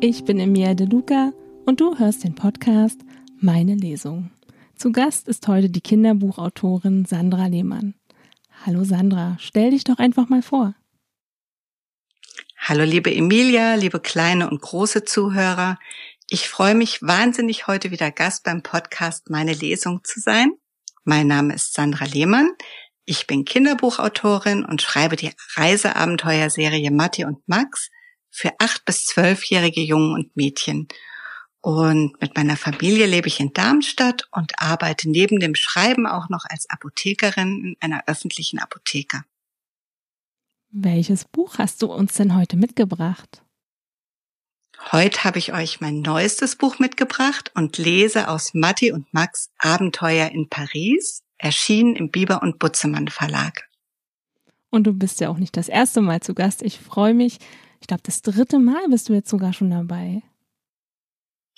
ich bin Emilia De Luca und du hörst den Podcast Meine Lesung. Zu Gast ist heute die Kinderbuchautorin Sandra Lehmann. Hallo Sandra, stell dich doch einfach mal vor. Hallo liebe Emilia, liebe kleine und große Zuhörer. Ich freue mich wahnsinnig, heute wieder Gast beim Podcast Meine Lesung zu sein. Mein Name ist Sandra Lehmann. Ich bin Kinderbuchautorin und schreibe die Reiseabenteuerserie Matti und Max für acht bis zwölfjährige Jungen und Mädchen. Und mit meiner Familie lebe ich in Darmstadt und arbeite neben dem Schreiben auch noch als Apothekerin in einer öffentlichen Apotheke. Welches Buch hast du uns denn heute mitgebracht? Heute habe ich euch mein neuestes Buch mitgebracht und lese aus Matti und Max Abenteuer in Paris erschienen im Bieber und Butzemann Verlag. Und du bist ja auch nicht das erste Mal zu Gast. Ich freue mich. Ich glaube, das dritte Mal bist du jetzt sogar schon dabei.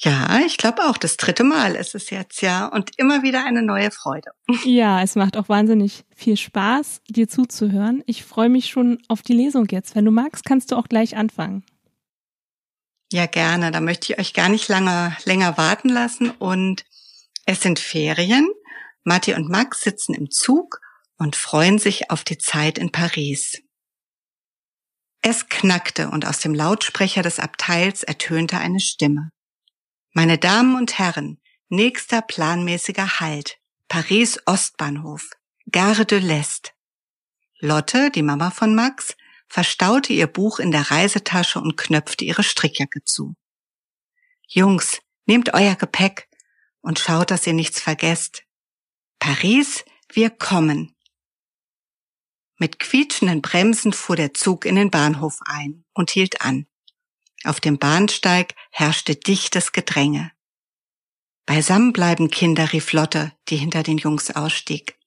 Ja, ich glaube auch, das dritte Mal ist es jetzt, ja. Und immer wieder eine neue Freude. Ja, es macht auch wahnsinnig viel Spaß, dir zuzuhören. Ich freue mich schon auf die Lesung jetzt. Wenn du magst, kannst du auch gleich anfangen. Ja, gerne. Da möchte ich euch gar nicht lange, länger warten lassen. Und es sind Ferien. Matti und Max sitzen im Zug und freuen sich auf die Zeit in Paris. Es knackte und aus dem Lautsprecher des Abteils ertönte eine Stimme. Meine Damen und Herren, nächster planmäßiger Halt, Paris Ostbahnhof, Gare de l'Est. Lotte, die Mama von Max, verstaute ihr Buch in der Reisetasche und knöpfte ihre Strickjacke zu. Jungs, nehmt euer Gepäck und schaut, dass ihr nichts vergesst. Paris, wir kommen. Mit quietschenden Bremsen fuhr der Zug in den Bahnhof ein und hielt an. Auf dem Bahnsteig herrschte dichtes Gedränge. Beisammen bleiben Kinder, rief Lotte, die hinter den Jungs ausstieg.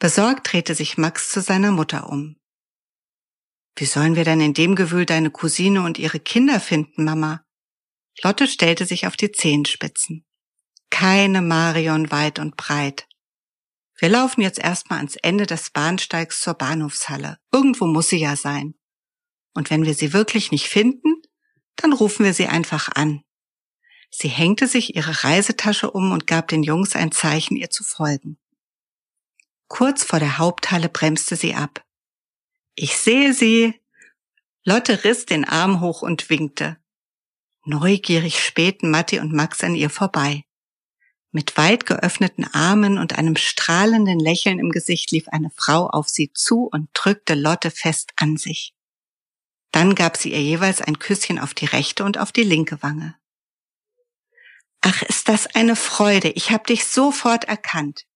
Besorgt drehte sich Max zu seiner Mutter um. Wie sollen wir denn in dem Gewühl deine Cousine und ihre Kinder finden, Mama? Lotte stellte sich auf die Zehenspitzen. Keine Marion weit und breit. Wir laufen jetzt erstmal ans Ende des Bahnsteigs zur Bahnhofshalle. Irgendwo muss sie ja sein. Und wenn wir sie wirklich nicht finden, dann rufen wir sie einfach an. Sie hängte sich ihre Reisetasche um und gab den Jungs ein Zeichen, ihr zu folgen. Kurz vor der Haupthalle bremste sie ab. Ich sehe sie. Lotte riss den Arm hoch und winkte. Neugierig spähten Matti und Max an ihr vorbei. Mit weit geöffneten Armen und einem strahlenden Lächeln im Gesicht lief eine Frau auf sie zu und drückte Lotte fest an sich. Dann gab sie ihr jeweils ein Küsschen auf die rechte und auf die linke Wange. Ach, ist das eine Freude, ich hab dich sofort erkannt.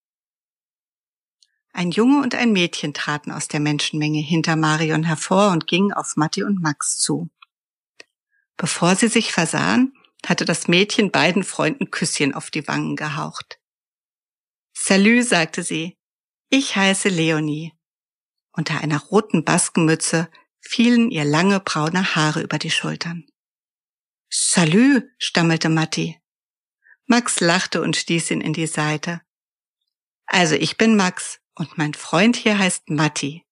Ein Junge und ein Mädchen traten aus der Menschenmenge hinter Marion hervor und gingen auf Matti und Max zu. Bevor sie sich versahen, hatte das Mädchen beiden Freunden Küsschen auf die Wangen gehaucht. Salü, sagte sie. Ich heiße Leonie. Unter einer roten Baskenmütze fielen ihr lange braune Haare über die Schultern. Salü, stammelte Matti. Max lachte und stieß ihn in die Seite. Also ich bin Max und mein Freund hier heißt Matti.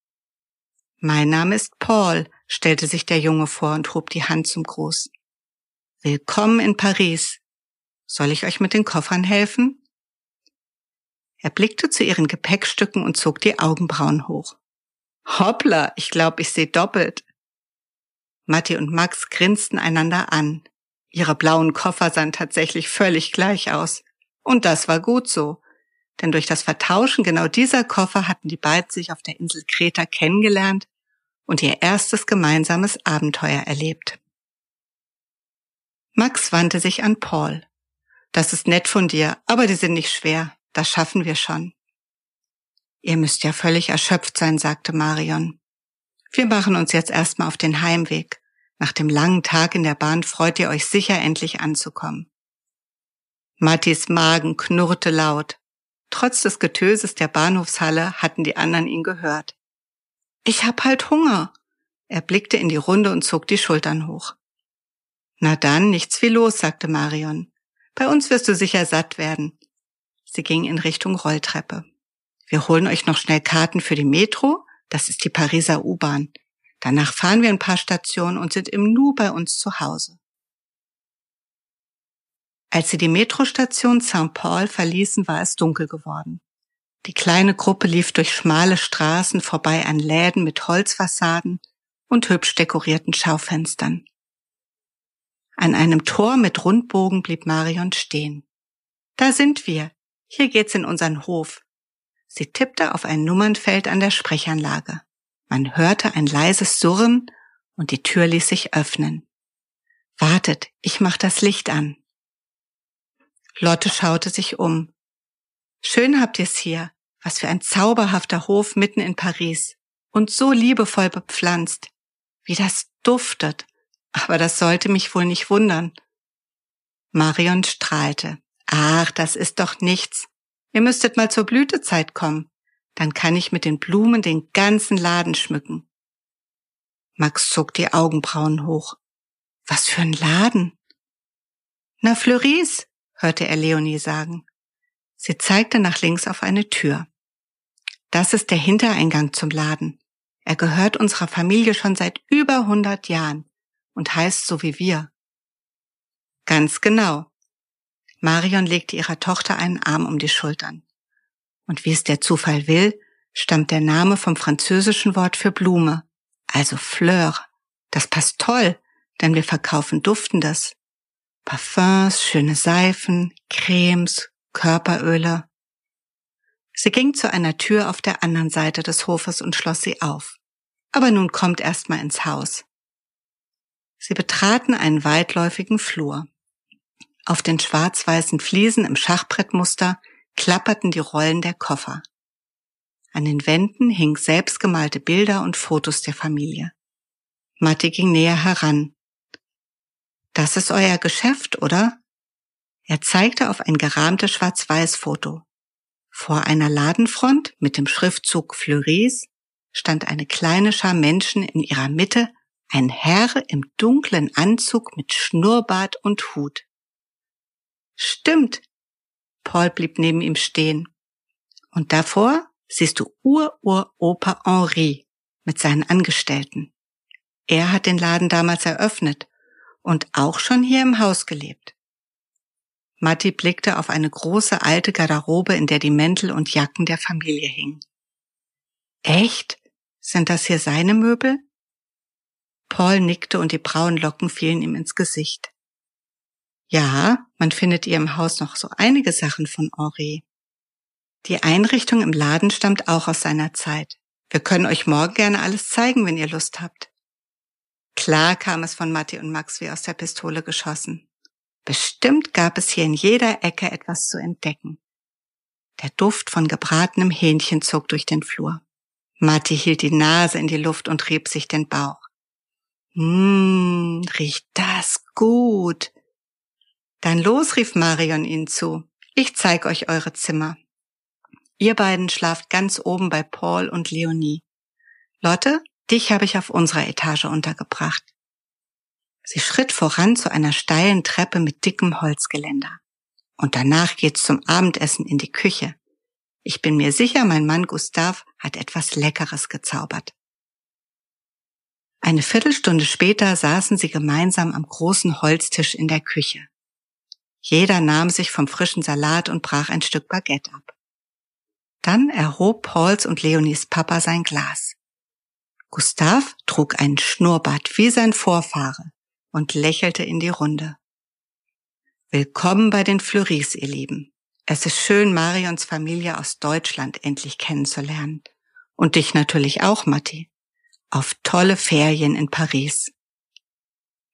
Mein Name ist Paul, stellte sich der Junge vor und hob die Hand zum Gruß. Willkommen in Paris. Soll ich euch mit den Koffern helfen? Er blickte zu ihren Gepäckstücken und zog die Augenbrauen hoch. Hoppla, ich glaube, ich sehe doppelt. Matti und Max grinsten einander an. Ihre blauen Koffer sahen tatsächlich völlig gleich aus. Und das war gut so. Denn durch das Vertauschen genau dieser Koffer hatten die beiden sich auf der Insel Kreta kennengelernt und ihr erstes gemeinsames Abenteuer erlebt. Max wandte sich an Paul. Das ist nett von dir, aber die sind nicht schwer. Das schaffen wir schon. Ihr müsst ja völlig erschöpft sein, sagte Marion. Wir machen uns jetzt erstmal auf den Heimweg. Nach dem langen Tag in der Bahn freut ihr euch sicher endlich anzukommen. Mattis Magen knurrte laut. Trotz des Getöses der Bahnhofshalle hatten die anderen ihn gehört. Ich hab halt Hunger. Er blickte in die Runde und zog die Schultern hoch. Na dann, nichts wie los, sagte Marion. Bei uns wirst du sicher satt werden. Sie ging in Richtung Rolltreppe. Wir holen euch noch schnell Karten für die Metro. Das ist die Pariser U-Bahn. Danach fahren wir ein paar Stationen und sind im Nu bei uns zu Hause. Als sie die Metrostation St. Paul verließen, war es dunkel geworden. Die kleine Gruppe lief durch schmale Straßen vorbei an Läden mit Holzfassaden und hübsch dekorierten Schaufenstern. An einem Tor mit Rundbogen blieb Marion stehen. Da sind wir. Hier geht's in unseren Hof. Sie tippte auf ein Nummernfeld an der Sprechanlage. Man hörte ein leises Surren und die Tür ließ sich öffnen. Wartet, ich mach das Licht an. Lotte schaute sich um. Schön habt ihr's hier. Was für ein zauberhafter Hof mitten in Paris. Und so liebevoll bepflanzt. Wie das duftet. Aber das sollte mich wohl nicht wundern. Marion strahlte. Ach, das ist doch nichts. Ihr müsstet mal zur Blütezeit kommen. Dann kann ich mit den Blumen den ganzen Laden schmücken. Max zog die Augenbrauen hoch. Was für ein Laden? Na, Fleuris, hörte er Leonie sagen. Sie zeigte nach links auf eine Tür. Das ist der Hintereingang zum Laden. Er gehört unserer Familie schon seit über hundert Jahren und heißt so wie wir. Ganz genau. Marion legte ihrer Tochter einen Arm um die Schultern. Und wie es der Zufall will, stammt der Name vom französischen Wort für Blume, also Fleur. Das passt toll, denn wir verkaufen Duftendes. Parfums, schöne Seifen, Cremes, Körperöle. Sie ging zu einer Tür auf der anderen Seite des Hofes und schloss sie auf. Aber nun kommt erst mal ins Haus. Sie betraten einen weitläufigen Flur. Auf den schwarz-weißen Fliesen im Schachbrettmuster klapperten die Rollen der Koffer. An den Wänden hingen selbstgemalte Bilder und Fotos der Familie. Matti ging näher heran. Das ist euer Geschäft, oder? Er zeigte auf ein gerahmtes Schwarz-Weiß-Foto. Vor einer Ladenfront mit dem Schriftzug Fleuris stand eine kleine Schar Menschen in ihrer Mitte, ein Herr im dunklen Anzug mit Schnurrbart und Hut. Stimmt. Paul blieb neben ihm stehen. Und davor siehst du Ur-Ur-Opa Henri mit seinen Angestellten. Er hat den Laden damals eröffnet und auch schon hier im Haus gelebt. Matti blickte auf eine große alte Garderobe, in der die Mäntel und Jacken der Familie hingen. Echt? Sind das hier seine Möbel? Paul nickte und die braunen Locken fielen ihm ins Gesicht. Ja, man findet ihr im Haus noch so einige Sachen von Henri. Die Einrichtung im Laden stammt auch aus seiner Zeit. Wir können euch morgen gerne alles zeigen, wenn ihr Lust habt. Klar kam es von Matti und Max wie aus der Pistole geschossen. Bestimmt gab es hier in jeder Ecke etwas zu entdecken. Der Duft von gebratenem Hähnchen zog durch den Flur. Matti hielt die Nase in die Luft und rieb sich den Bauch. Mmm, riecht das gut. Dann los, rief Marion ihnen zu. Ich zeig euch eure Zimmer. Ihr beiden schlaft ganz oben bei Paul und Leonie. Lotte, dich habe ich auf unserer Etage untergebracht. Sie schritt voran zu einer steilen Treppe mit dickem Holzgeländer. Und danach geht's zum Abendessen in die Küche. Ich bin mir sicher, mein Mann Gustav hat etwas Leckeres gezaubert. Eine Viertelstunde später saßen sie gemeinsam am großen Holztisch in der Küche. Jeder nahm sich vom frischen Salat und brach ein Stück Baguette ab. Dann erhob Pauls und Leonies Papa sein Glas. Gustav trug einen Schnurrbart wie sein Vorfahre und lächelte in die Runde. Willkommen bei den Fleuris, ihr Lieben. Es ist schön, Marions Familie aus Deutschland endlich kennenzulernen. Und dich natürlich auch, Matti. Auf tolle Ferien in Paris.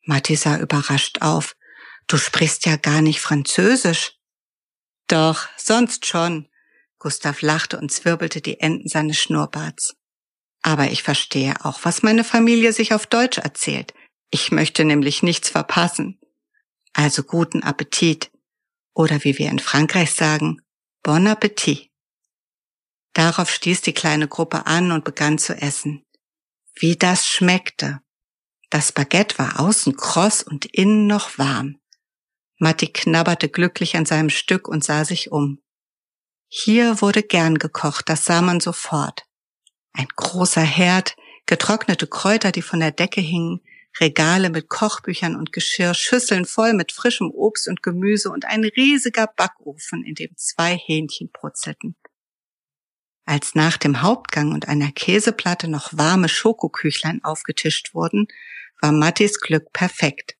Matti sah überrascht auf. Du sprichst ja gar nicht Französisch. Doch, sonst schon. Gustav lachte und zwirbelte die Enden seines Schnurrbarts. Aber ich verstehe auch, was meine Familie sich auf Deutsch erzählt. Ich möchte nämlich nichts verpassen. Also guten Appetit. Oder wie wir in Frankreich sagen, Bon Appetit. Darauf stieß die kleine Gruppe an und begann zu essen. Wie das schmeckte. Das Baguette war außen kross und innen noch warm. Matti knabberte glücklich an seinem Stück und sah sich um. Hier wurde gern gekocht, das sah man sofort. Ein großer Herd, getrocknete Kräuter, die von der Decke hingen, Regale mit Kochbüchern und Geschirr, Schüsseln voll mit frischem Obst und Gemüse und ein riesiger Backofen, in dem zwei Hähnchen brutzelten. Als nach dem Hauptgang und einer Käseplatte noch warme Schokoküchlein aufgetischt wurden, war Mattis Glück perfekt.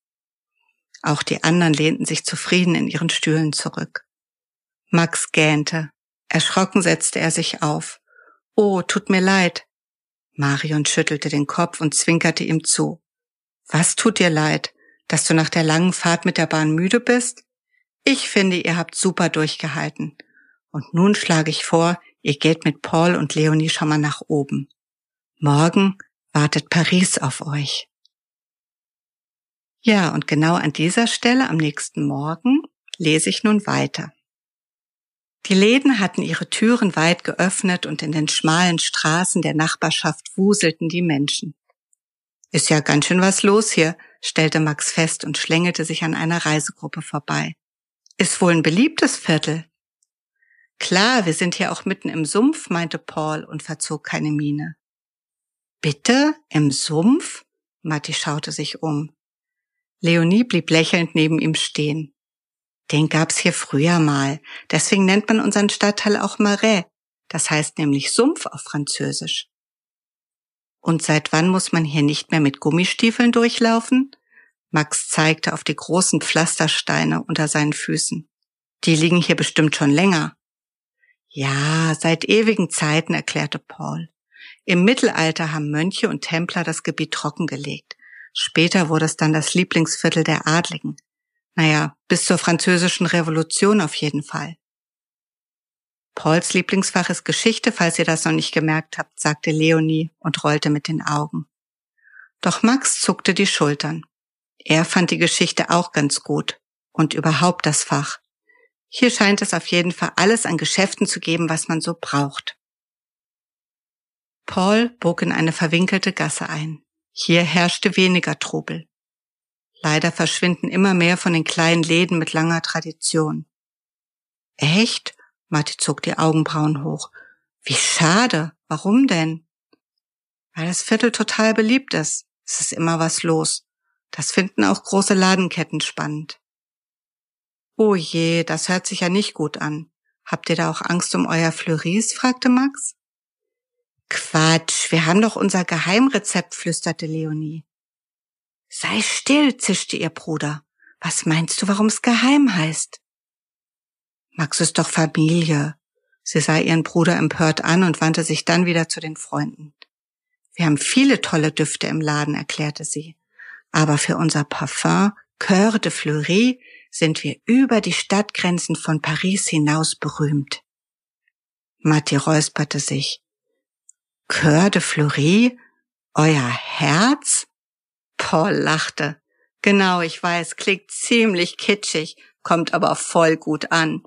Auch die anderen lehnten sich zufrieden in ihren Stühlen zurück. Max gähnte. Erschrocken setzte er sich auf. Oh, tut mir leid. Marion schüttelte den Kopf und zwinkerte ihm zu. Was tut dir leid? Dass du nach der langen Fahrt mit der Bahn müde bist? Ich finde, ihr habt super durchgehalten. Und nun schlage ich vor, ihr geht mit Paul und Leonie schon mal nach oben. Morgen wartet Paris auf euch. Ja, und genau an dieser Stelle am nächsten Morgen lese ich nun weiter. Die Läden hatten ihre Türen weit geöffnet und in den schmalen Straßen der Nachbarschaft wuselten die Menschen. Ist ja ganz schön was los hier, stellte Max fest und schlängelte sich an einer Reisegruppe vorbei. Ist wohl ein beliebtes Viertel. Klar, wir sind hier auch mitten im Sumpf, meinte Paul und verzog keine Miene. Bitte? Im Sumpf? Matti schaute sich um. Leonie blieb lächelnd neben ihm stehen. Den gab's hier früher mal. Deswegen nennt man unseren Stadtteil auch Marais. Das heißt nämlich Sumpf auf Französisch. Und seit wann muss man hier nicht mehr mit Gummistiefeln durchlaufen? Max zeigte auf die großen Pflastersteine unter seinen Füßen. Die liegen hier bestimmt schon länger. Ja, seit ewigen Zeiten, erklärte Paul. Im Mittelalter haben Mönche und Templer das Gebiet trockengelegt. Später wurde es dann das Lieblingsviertel der Adligen. Naja, bis zur französischen Revolution auf jeden Fall. Pauls Lieblingsfach ist Geschichte, falls ihr das noch nicht gemerkt habt, sagte Leonie und rollte mit den Augen. Doch Max zuckte die Schultern. Er fand die Geschichte auch ganz gut und überhaupt das Fach. Hier scheint es auf jeden Fall alles an Geschäften zu geben, was man so braucht. Paul bog in eine verwinkelte Gasse ein. Hier herrschte weniger Trubel. Leider verschwinden immer mehr von den kleinen Läden mit langer Tradition. Echt? Matti zog die Augenbrauen hoch. Wie schade. Warum denn? Weil das Viertel total beliebt ist. Es ist immer was los. Das finden auch große Ladenketten spannend. Oh je, das hört sich ja nicht gut an. Habt ihr da auch Angst um euer Fleuris? fragte Max. Quatsch, wir haben doch unser Geheimrezept, flüsterte Leonie. Sei still, zischte ihr Bruder. Was meinst du, warum es geheim heißt? Max ist doch Familie. Sie sah ihren Bruder empört an und wandte sich dann wieder zu den Freunden. Wir haben viele tolle Düfte im Laden, erklärte sie. Aber für unser Parfum Coeur de Fleury sind wir über die Stadtgrenzen von Paris hinaus berühmt. Matti räusperte sich. Coeur de Fleury? Euer Herz? Paul lachte. Genau, ich weiß, klingt ziemlich kitschig, kommt aber voll gut an.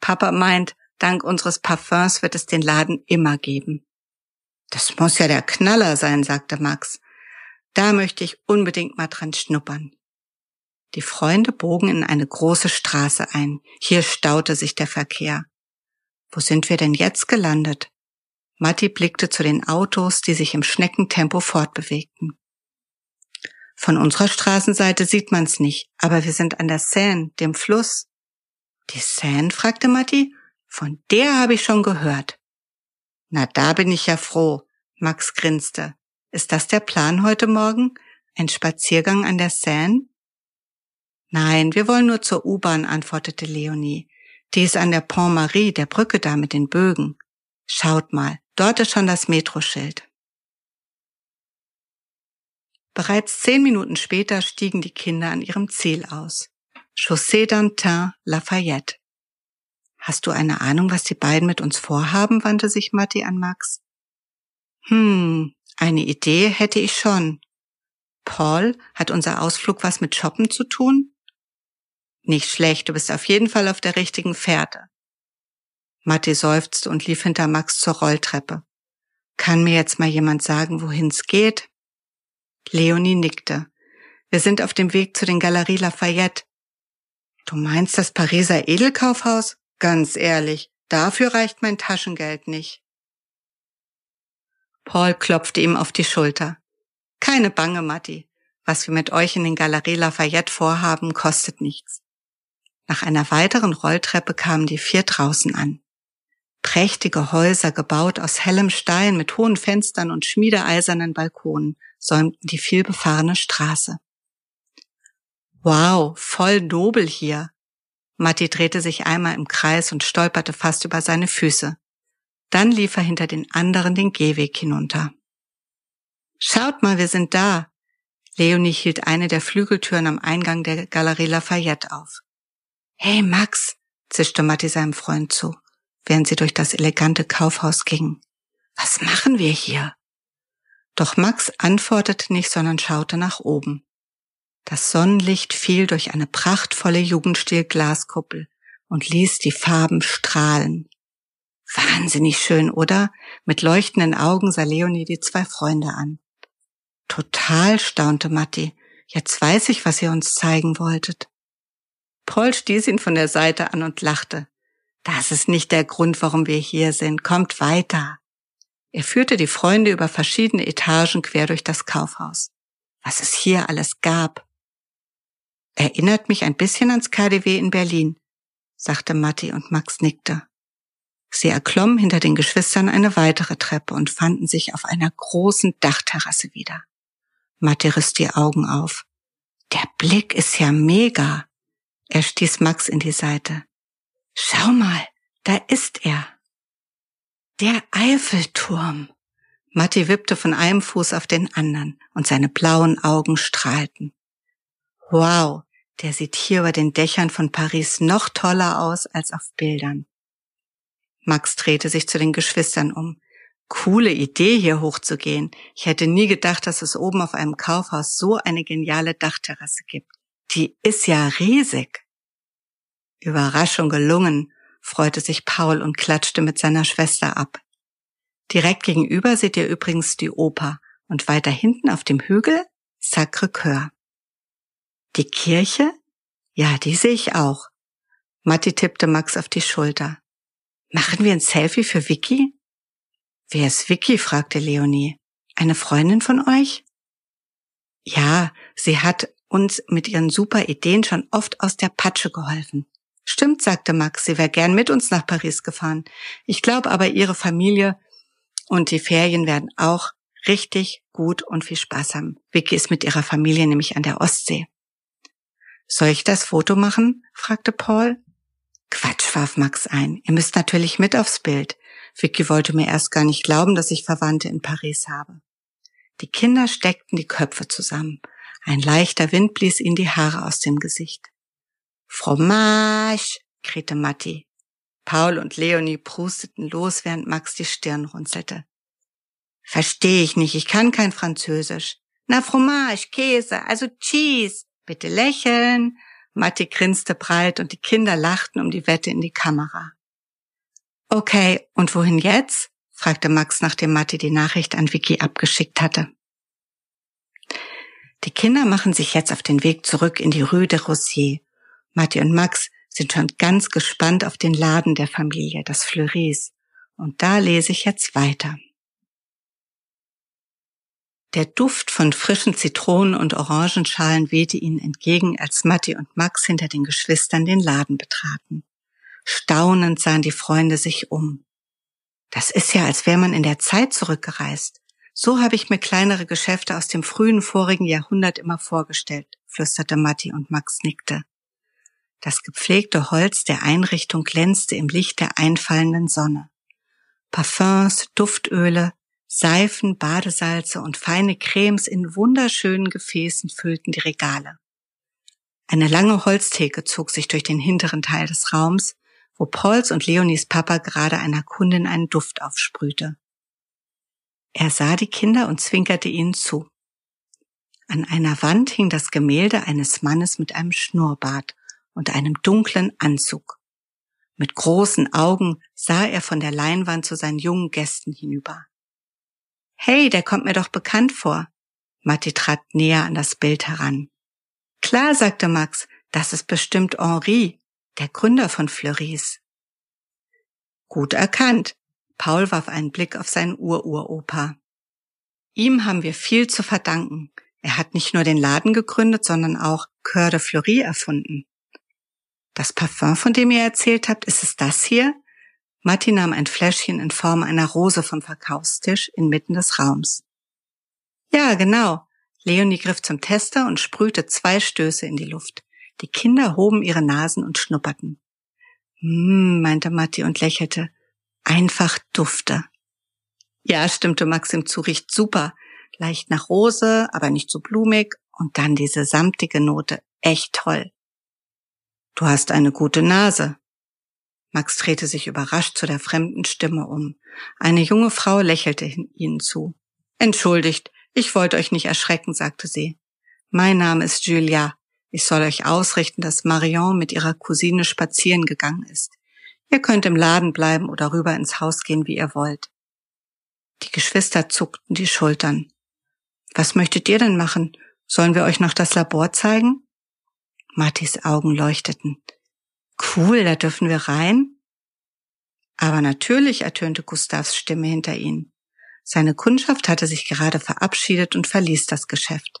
Papa meint, dank unseres Parfums wird es den Laden immer geben. Das muss ja der Knaller sein, sagte Max. Da möchte ich unbedingt mal dran schnuppern. Die Freunde bogen in eine große Straße ein. Hier staute sich der Verkehr. Wo sind wir denn jetzt gelandet? Matti blickte zu den Autos, die sich im Schneckentempo fortbewegten. Von unserer Straßenseite sieht man's nicht, aber wir sind an der Seine, dem Fluss. Die Seine? fragte Matti. Von der habe ich schon gehört. Na, da bin ich ja froh. Max grinste. Ist das der Plan heute Morgen? Ein Spaziergang an der Seine? Nein, wir wollen nur zur U-Bahn, antwortete Leonie. Die ist an der Pont Marie, der Brücke da mit den Bögen. Schaut mal, dort ist schon das Metroschild. Bereits zehn Minuten später stiegen die Kinder an ihrem Ziel aus. Chaussee d'Antin, Lafayette. Hast du eine Ahnung, was die beiden mit uns vorhaben? wandte sich Matti an Max. Hm, eine Idee hätte ich schon. Paul, hat unser Ausflug was mit Shoppen zu tun? Nicht schlecht, du bist auf jeden Fall auf der richtigen Fährte. Matti seufzte und lief hinter Max zur Rolltreppe. Kann mir jetzt mal jemand sagen, wohin's geht? Leonie nickte. Wir sind auf dem Weg zu den Galerie Lafayette. Du meinst das Pariser Edelkaufhaus? Ganz ehrlich, dafür reicht mein Taschengeld nicht. Paul klopfte ihm auf die Schulter. Keine Bange, Matti. Was wir mit euch in den Galerie Lafayette vorhaben, kostet nichts. Nach einer weiteren Rolltreppe kamen die vier draußen an. Prächtige Häuser, gebaut aus hellem Stein mit hohen Fenstern und schmiedeeisernen Balkonen, säumten die vielbefahrene Straße. Wow, voll nobel hier. Matti drehte sich einmal im Kreis und stolperte fast über seine Füße. Dann lief er hinter den anderen den Gehweg hinunter. Schaut mal, wir sind da. Leonie hielt eine der Flügeltüren am Eingang der Galerie Lafayette auf. Hey Max, zischte Matti seinem Freund zu, während sie durch das elegante Kaufhaus gingen. Was machen wir hier? Doch Max antwortete nicht, sondern schaute nach oben. Das Sonnenlicht fiel durch eine prachtvolle Jugendstil-Glaskuppel und ließ die Farben strahlen. Wahnsinnig schön, oder? Mit leuchtenden Augen sah Leonie die zwei Freunde an. Total, staunte Matti. Jetzt weiß ich, was ihr uns zeigen wolltet. Paul stieß ihn von der Seite an und lachte. Das ist nicht der Grund, warum wir hier sind. Kommt weiter. Er führte die Freunde über verschiedene Etagen quer durch das Kaufhaus. Was es hier alles gab. Erinnert mich ein bisschen ans KDW in Berlin, sagte Matti und Max nickte. Sie erklommen hinter den Geschwistern eine weitere Treppe und fanden sich auf einer großen Dachterrasse wieder. Matti riss die Augen auf. Der Blick ist ja mega. Er stieß Max in die Seite. Schau mal, da ist er. Der Eiffelturm. Matti wippte von einem Fuß auf den anderen und seine blauen Augen strahlten. Wow, der sieht hier über den Dächern von Paris noch toller aus als auf Bildern. Max drehte sich zu den Geschwistern um. Coole Idee, hier hochzugehen. Ich hätte nie gedacht, dass es oben auf einem Kaufhaus so eine geniale Dachterrasse gibt. Die ist ja riesig. Überraschung gelungen, freute sich Paul und klatschte mit seiner Schwester ab. Direkt gegenüber seht ihr übrigens die Oper und weiter hinten auf dem Hügel Sacre-Cœur. Die Kirche? Ja, die sehe ich auch. Matti tippte Max auf die Schulter. Machen wir ein Selfie für Vicky? Wer ist Vicky? fragte Leonie. Eine Freundin von euch? Ja, sie hat uns mit ihren super Ideen schon oft aus der Patsche geholfen. Stimmt, sagte Max, sie wäre gern mit uns nach Paris gefahren. Ich glaube aber, ihre Familie und die Ferien werden auch richtig gut und viel Spaß haben. Vicky ist mit ihrer Familie nämlich an der Ostsee. Soll ich das Foto machen? fragte Paul. Quatsch, warf Max ein. Ihr müsst natürlich mit aufs Bild. Vicky wollte mir erst gar nicht glauben, dass ich Verwandte in Paris habe. Die Kinder steckten die Köpfe zusammen. Ein leichter Wind blies ihnen die Haare aus dem Gesicht. Fromage, krähte Matti. Paul und Leonie prusteten los, während Max die Stirn runzelte. Versteh ich nicht, ich kann kein Französisch. Na, Fromage, Käse, also Cheese. Bitte lächeln. Matti grinste breit und die Kinder lachten um die Wette in die Kamera. Okay, und wohin jetzt? fragte Max, nachdem Matti die Nachricht an Vicky abgeschickt hatte. Die Kinder machen sich jetzt auf den Weg zurück in die Rue de Rossier Matti und Max sind schon ganz gespannt auf den Laden der Familie, das Fleuris. Und da lese ich jetzt weiter. Der Duft von frischen Zitronen und Orangenschalen wehte ihnen entgegen, als Matti und Max hinter den Geschwistern den Laden betraten. Staunend sahen die Freunde sich um. Das ist ja, als wäre man in der Zeit zurückgereist. So habe ich mir kleinere Geschäfte aus dem frühen vorigen Jahrhundert immer vorgestellt, flüsterte Matti und Max nickte. Das gepflegte Holz der Einrichtung glänzte im Licht der einfallenden Sonne. Parfums, Duftöle, Seifen, Badesalze und feine Cremes in wunderschönen Gefäßen füllten die Regale. Eine lange Holztheke zog sich durch den hinteren Teil des Raums, wo Pauls und Leonies Papa gerade einer Kundin einen Duft aufsprühte. Er sah die Kinder und zwinkerte ihnen zu. An einer Wand hing das Gemälde eines Mannes mit einem Schnurrbart und einem dunklen Anzug. Mit großen Augen sah er von der Leinwand zu seinen jungen Gästen hinüber. Hey, der kommt mir doch bekannt vor. Matti trat näher an das Bild heran. Klar, sagte Max, das ist bestimmt Henri, der Gründer von Fleuris. Gut erkannt. Paul warf einen Blick auf seinen Ururopa. Ihm haben wir viel zu verdanken. Er hat nicht nur den Laden gegründet, sondern auch Coeur de Fleury erfunden. Das Parfum, von dem ihr erzählt habt, ist es das hier? Matti nahm ein Fläschchen in Form einer Rose vom Verkaufstisch inmitten des Raums. Ja, genau. Leonie griff zum Tester und sprühte zwei Stöße in die Luft. Die Kinder hoben ihre Nasen und schnupperten. Hm, meinte Matti und lächelte. Einfach dufte. Ja, stimmte Maxim zu, riecht super. Leicht nach Rose, aber nicht so blumig. Und dann diese samtige Note. Echt toll. Du hast eine gute Nase. Max drehte sich überrascht zu der fremden Stimme um. Eine junge Frau lächelte ihnen zu. Entschuldigt, ich wollte euch nicht erschrecken, sagte sie. Mein Name ist Julia. Ich soll euch ausrichten, dass Marion mit ihrer Cousine spazieren gegangen ist. Ihr könnt im Laden bleiben oder rüber ins Haus gehen, wie ihr wollt. Die Geschwister zuckten die Schultern. Was möchtet ihr denn machen? Sollen wir euch noch das Labor zeigen? Mattis Augen leuchteten. Cool, da dürfen wir rein? Aber natürlich, ertönte Gustavs Stimme hinter ihnen. Seine Kundschaft hatte sich gerade verabschiedet und verließ das Geschäft.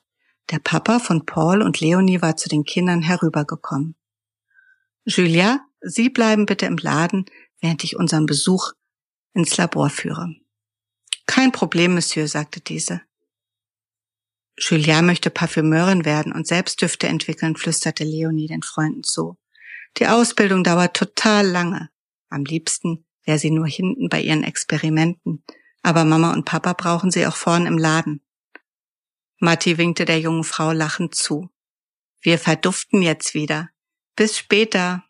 Der Papa von Paul und Leonie war zu den Kindern herübergekommen. Julia, Sie bleiben bitte im Laden, während ich unseren Besuch ins Labor führe. Kein Problem, Monsieur, sagte diese. Julia möchte Parfümeurin werden und selbst Düfte entwickeln, flüsterte Leonie den Freunden zu. Die Ausbildung dauert total lange. Am liebsten wäre sie nur hinten bei ihren Experimenten. Aber Mama und Papa brauchen sie auch vorn im Laden. Matti winkte der jungen Frau lachend zu. Wir verduften jetzt wieder. Bis später.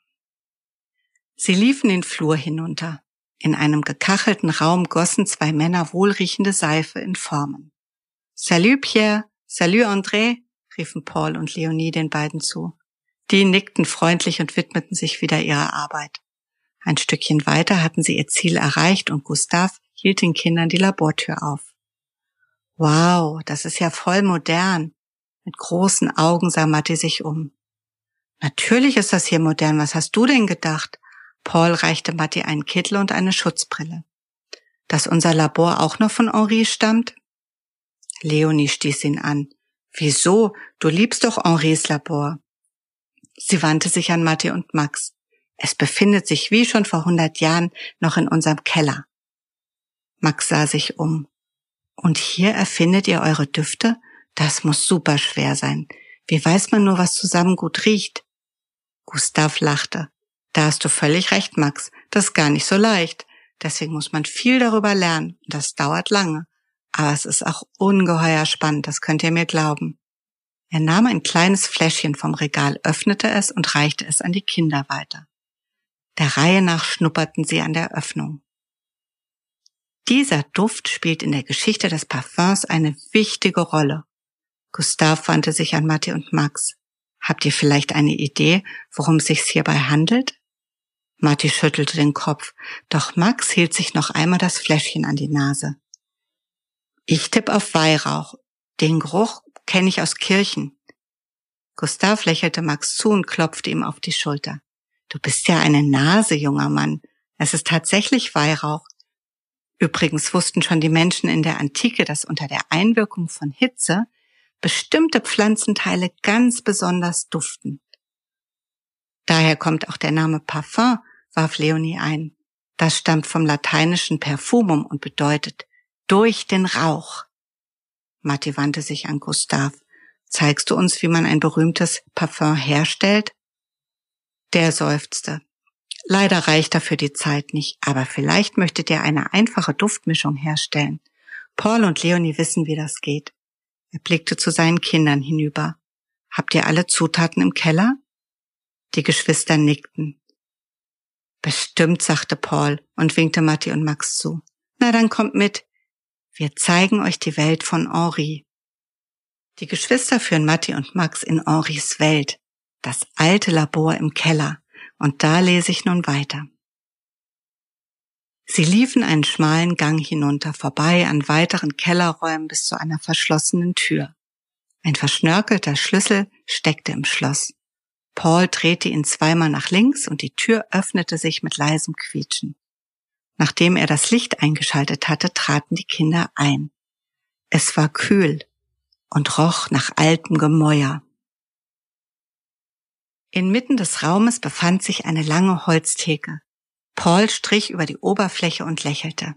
Sie liefen den Flur hinunter. In einem gekachelten Raum gossen zwei Männer wohlriechende Seife in Formen. Salut Pierre, salut André, riefen Paul und Leonie den beiden zu. Die nickten freundlich und widmeten sich wieder ihrer Arbeit. Ein Stückchen weiter hatten sie ihr Ziel erreicht und Gustav hielt den Kindern die Labortür auf. Wow, das ist ja voll modern. Mit großen Augen sah Matti sich um. Natürlich ist das hier modern. Was hast du denn gedacht? Paul reichte Matti einen Kittel und eine Schutzbrille. Dass unser Labor auch noch von Henri stammt? Leonie stieß ihn an. Wieso? Du liebst doch Henris Labor. Sie wandte sich an Matti und Max. Es befindet sich wie schon vor hundert Jahren noch in unserem Keller. Max sah sich um. Und hier erfindet ihr eure Düfte? Das muss super schwer sein. Wie weiß man nur, was zusammen gut riecht? Gustav lachte. Da hast du völlig recht, Max. Das ist gar nicht so leicht. Deswegen muss man viel darüber lernen. Und das dauert lange. Aber es ist auch ungeheuer spannend, das könnt ihr mir glauben. Er nahm ein kleines Fläschchen vom Regal, öffnete es und reichte es an die Kinder weiter. Der Reihe nach schnupperten sie an der Öffnung. Dieser Duft spielt in der Geschichte des Parfums eine wichtige Rolle. Gustav wandte sich an Matti und Max. Habt ihr vielleicht eine Idee, worum es sich hierbei handelt? Matti schüttelte den Kopf, doch Max hielt sich noch einmal das Fläschchen an die Nase. Ich tipp auf Weihrauch. Den Geruch kenne ich aus Kirchen. Gustav lächelte Max zu und klopfte ihm auf die Schulter. Du bist ja eine Nase, junger Mann. Es ist tatsächlich Weihrauch. Übrigens wussten schon die Menschen in der Antike, dass unter der Einwirkung von Hitze bestimmte Pflanzenteile ganz besonders duften. Daher kommt auch der Name Parfum, warf Leonie ein. Das stammt vom lateinischen Perfumum und bedeutet durch den Rauch. Matti wandte sich an Gustav. Zeigst du uns, wie man ein berühmtes Parfum herstellt? Der seufzte. Leider reicht dafür die Zeit nicht, aber vielleicht möchtet ihr eine einfache Duftmischung herstellen. Paul und Leonie wissen, wie das geht. Er blickte zu seinen Kindern hinüber. Habt ihr alle Zutaten im Keller? Die Geschwister nickten. Bestimmt, sagte Paul und winkte Matti und Max zu. Na dann kommt mit. Wir zeigen euch die Welt von Henri. Die Geschwister führen Matti und Max in Henris Welt, das alte Labor im Keller, und da lese ich nun weiter. Sie liefen einen schmalen Gang hinunter, vorbei an weiteren Kellerräumen bis zu einer verschlossenen Tür. Ein verschnörkelter Schlüssel steckte im Schloss. Paul drehte ihn zweimal nach links und die Tür öffnete sich mit leisem Quietschen. Nachdem er das Licht eingeschaltet hatte, traten die Kinder ein. Es war kühl und roch nach altem Gemäuer. Inmitten des Raumes befand sich eine lange Holztheke. Paul strich über die Oberfläche und lächelte.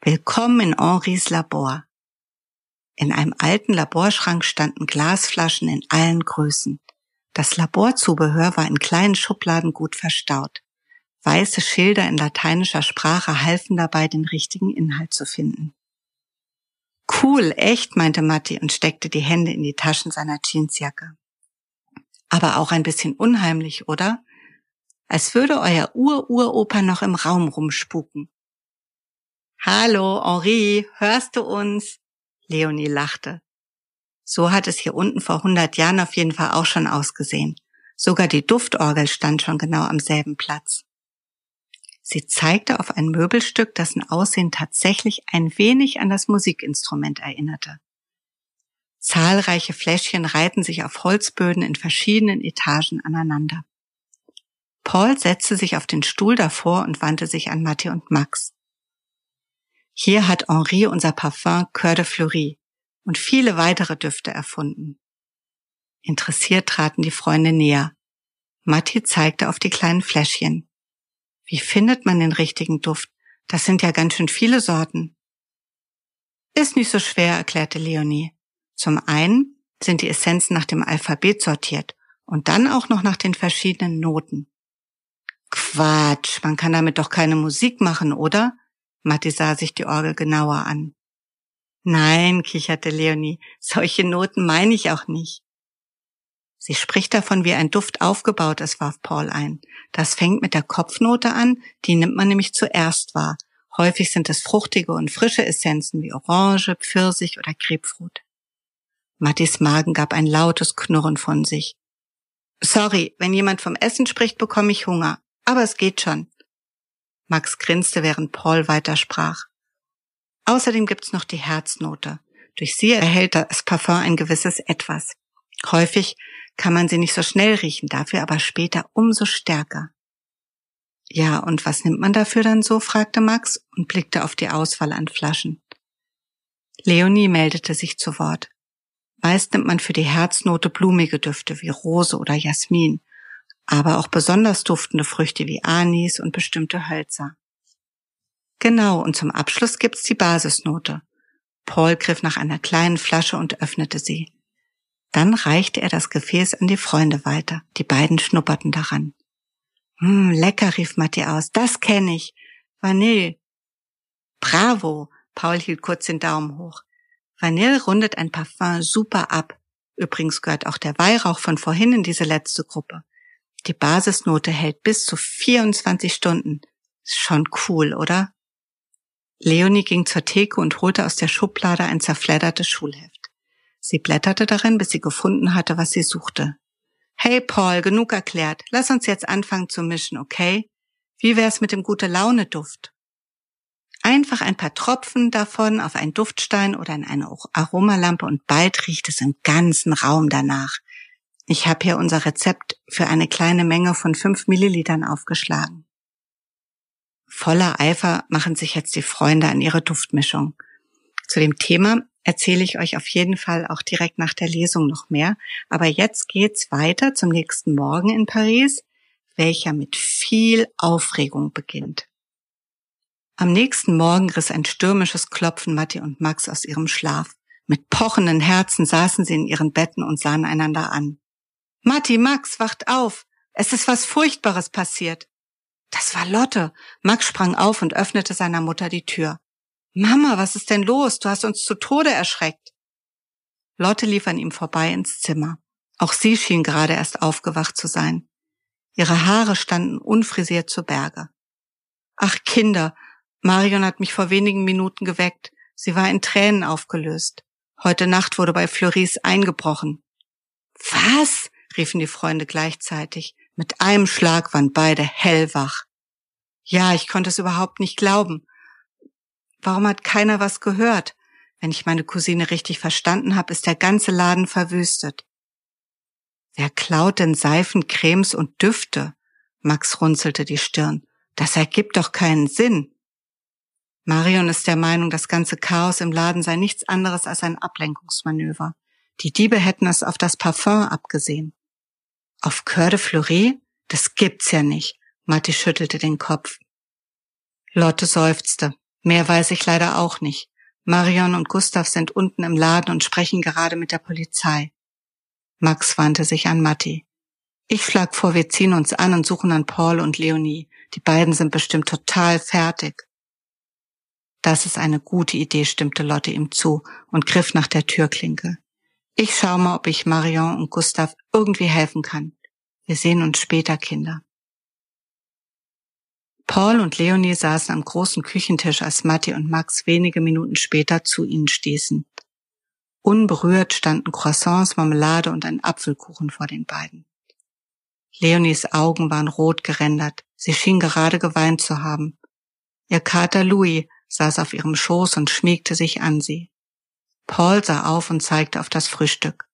Willkommen in Henris Labor. In einem alten Laborschrank standen Glasflaschen in allen Größen. Das Laborzubehör war in kleinen Schubladen gut verstaut. Weiße Schilder in lateinischer Sprache halfen dabei, den richtigen Inhalt zu finden. Cool, echt, meinte Matti und steckte die Hände in die Taschen seiner Jeansjacke. Aber auch ein bisschen unheimlich, oder? Als würde euer Ur-Uropa noch im Raum rumspuken. Hallo, Henri, hörst du uns? Leonie lachte. So hat es hier unten vor hundert Jahren auf jeden Fall auch schon ausgesehen. Sogar die Duftorgel stand schon genau am selben Platz. Sie zeigte auf ein Möbelstück, dessen Aussehen tatsächlich ein wenig an das Musikinstrument erinnerte. Zahlreiche Fläschchen reihten sich auf Holzböden in verschiedenen Etagen aneinander. Paul setzte sich auf den Stuhl davor und wandte sich an Matti und Max. Hier hat Henri unser Parfum Coeur de Fleury und viele weitere Düfte erfunden. Interessiert traten die Freunde näher. Matti zeigte auf die kleinen Fläschchen. Wie findet man den richtigen Duft? Das sind ja ganz schön viele Sorten. Ist nicht so schwer, erklärte Leonie. Zum einen sind die Essenzen nach dem Alphabet sortiert und dann auch noch nach den verschiedenen Noten. Quatsch, man kann damit doch keine Musik machen, oder? Matti sah sich die Orgel genauer an. Nein, kicherte Leonie, solche Noten meine ich auch nicht. Sie spricht davon, wie ein Duft aufgebaut ist, warf Paul ein. Das fängt mit der Kopfnote an, die nimmt man nämlich zuerst wahr. Häufig sind es fruchtige und frische Essenzen wie Orange, Pfirsich oder Grapefruit. Mattis Magen gab ein lautes Knurren von sich. Sorry, wenn jemand vom Essen spricht, bekomme ich Hunger. Aber es geht schon. Max grinste, während Paul weitersprach. Außerdem gibt's noch die Herznote. Durch sie erhält das Parfum ein gewisses Etwas. Häufig kann man sie nicht so schnell riechen, dafür aber später umso stärker. Ja, und was nimmt man dafür dann so? fragte Max und blickte auf die Auswahl an Flaschen. Leonie meldete sich zu Wort. Meist nimmt man für die Herznote blumige Düfte wie Rose oder Jasmin, aber auch besonders duftende Früchte wie Anis und bestimmte Hölzer. Genau, und zum Abschluss gibt's die Basisnote. Paul griff nach einer kleinen Flasche und öffnete sie. Dann reichte er das Gefäß an die Freunde weiter. Die beiden schnupperten daran. Hm, lecker, rief Matti aus. Das kenne ich. Vanille. Bravo. Paul hielt kurz den Daumen hoch. Vanille rundet ein Parfum super ab. Übrigens gehört auch der Weihrauch von vorhin in diese letzte Gruppe. Die Basisnote hält bis zu 24 Stunden. Ist schon cool, oder? Leonie ging zur Theke und holte aus der Schublade ein zerfleddertes Schulheft. Sie blätterte darin, bis sie gefunden hatte, was sie suchte. Hey Paul, genug erklärt. Lass uns jetzt anfangen zu mischen, okay? Wie wär's mit dem gute Laune Duft? Einfach ein paar Tropfen davon auf einen Duftstein oder in eine Aromalampe und bald riecht es im ganzen Raum danach. Ich habe hier unser Rezept für eine kleine Menge von fünf Millilitern aufgeschlagen. Voller Eifer machen sich jetzt die Freunde an ihre Duftmischung. Zu dem Thema erzähle ich euch auf jeden Fall auch direkt nach der Lesung noch mehr. Aber jetzt geht's weiter zum nächsten Morgen in Paris, welcher mit viel Aufregung beginnt. Am nächsten Morgen riss ein stürmisches Klopfen Matti und Max aus ihrem Schlaf. Mit pochenden Herzen saßen sie in ihren Betten und sahen einander an. Matti, Max, wacht auf! Es ist was Furchtbares passiert. Das war Lotte. Max sprang auf und öffnete seiner Mutter die Tür. Mama, was ist denn los? Du hast uns zu Tode erschreckt. Lotte lief an ihm vorbei ins Zimmer. Auch sie schien gerade erst aufgewacht zu sein. Ihre Haare standen unfrisiert zu Berge. Ach Kinder, Marion hat mich vor wenigen Minuten geweckt. Sie war in Tränen aufgelöst. Heute Nacht wurde bei Fleuris eingebrochen. Was? riefen die Freunde gleichzeitig. Mit einem Schlag waren beide hellwach. Ja, ich konnte es überhaupt nicht glauben. Warum hat keiner was gehört? Wenn ich meine Cousine richtig verstanden habe, ist der ganze Laden verwüstet. Wer klaut denn Seifen, Cremes und Düfte? Max runzelte die Stirn. Das ergibt doch keinen Sinn. Marion ist der Meinung, das ganze Chaos im Laden sei nichts anderes als ein Ablenkungsmanöver. Die Diebe hätten es auf das Parfum abgesehen. Auf Coeur de Fleury? Das gibt's ja nicht. Matti schüttelte den Kopf. Lotte seufzte. Mehr weiß ich leider auch nicht. Marion und Gustav sind unten im Laden und sprechen gerade mit der Polizei. Max wandte sich an Matti. Ich schlag vor, wir ziehen uns an und suchen an Paul und Leonie. Die beiden sind bestimmt total fertig. Das ist eine gute Idee, stimmte Lotte ihm zu und griff nach der Türklinke. Ich schau mal, ob ich Marion und Gustav irgendwie helfen kann. Wir sehen uns später, Kinder. Paul und Leonie saßen am großen Küchentisch, als Matti und Max wenige Minuten später zu ihnen stießen. Unberührt standen Croissants, Marmelade und ein Apfelkuchen vor den beiden. Leonies Augen waren rot gerändert. Sie schien gerade geweint zu haben. Ihr Kater Louis saß auf ihrem Schoß und schmiegte sich an sie. Paul sah auf und zeigte auf das Frühstück.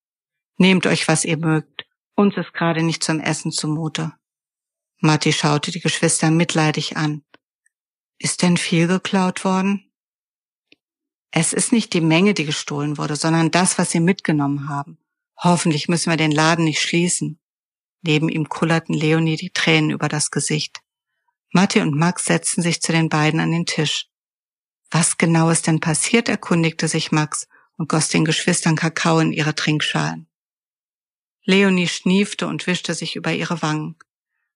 Nehmt euch, was ihr mögt. Uns ist gerade nicht zum Essen zumute. Matti schaute die Geschwister mitleidig an. Ist denn viel geklaut worden? Es ist nicht die Menge, die gestohlen wurde, sondern das, was sie mitgenommen haben. Hoffentlich müssen wir den Laden nicht schließen. Neben ihm kullerten Leonie die Tränen über das Gesicht. Matti und Max setzten sich zu den beiden an den Tisch. Was genau ist denn passiert, erkundigte sich Max und goss den Geschwistern Kakao in ihre Trinkschalen. Leonie schniefte und wischte sich über ihre Wangen.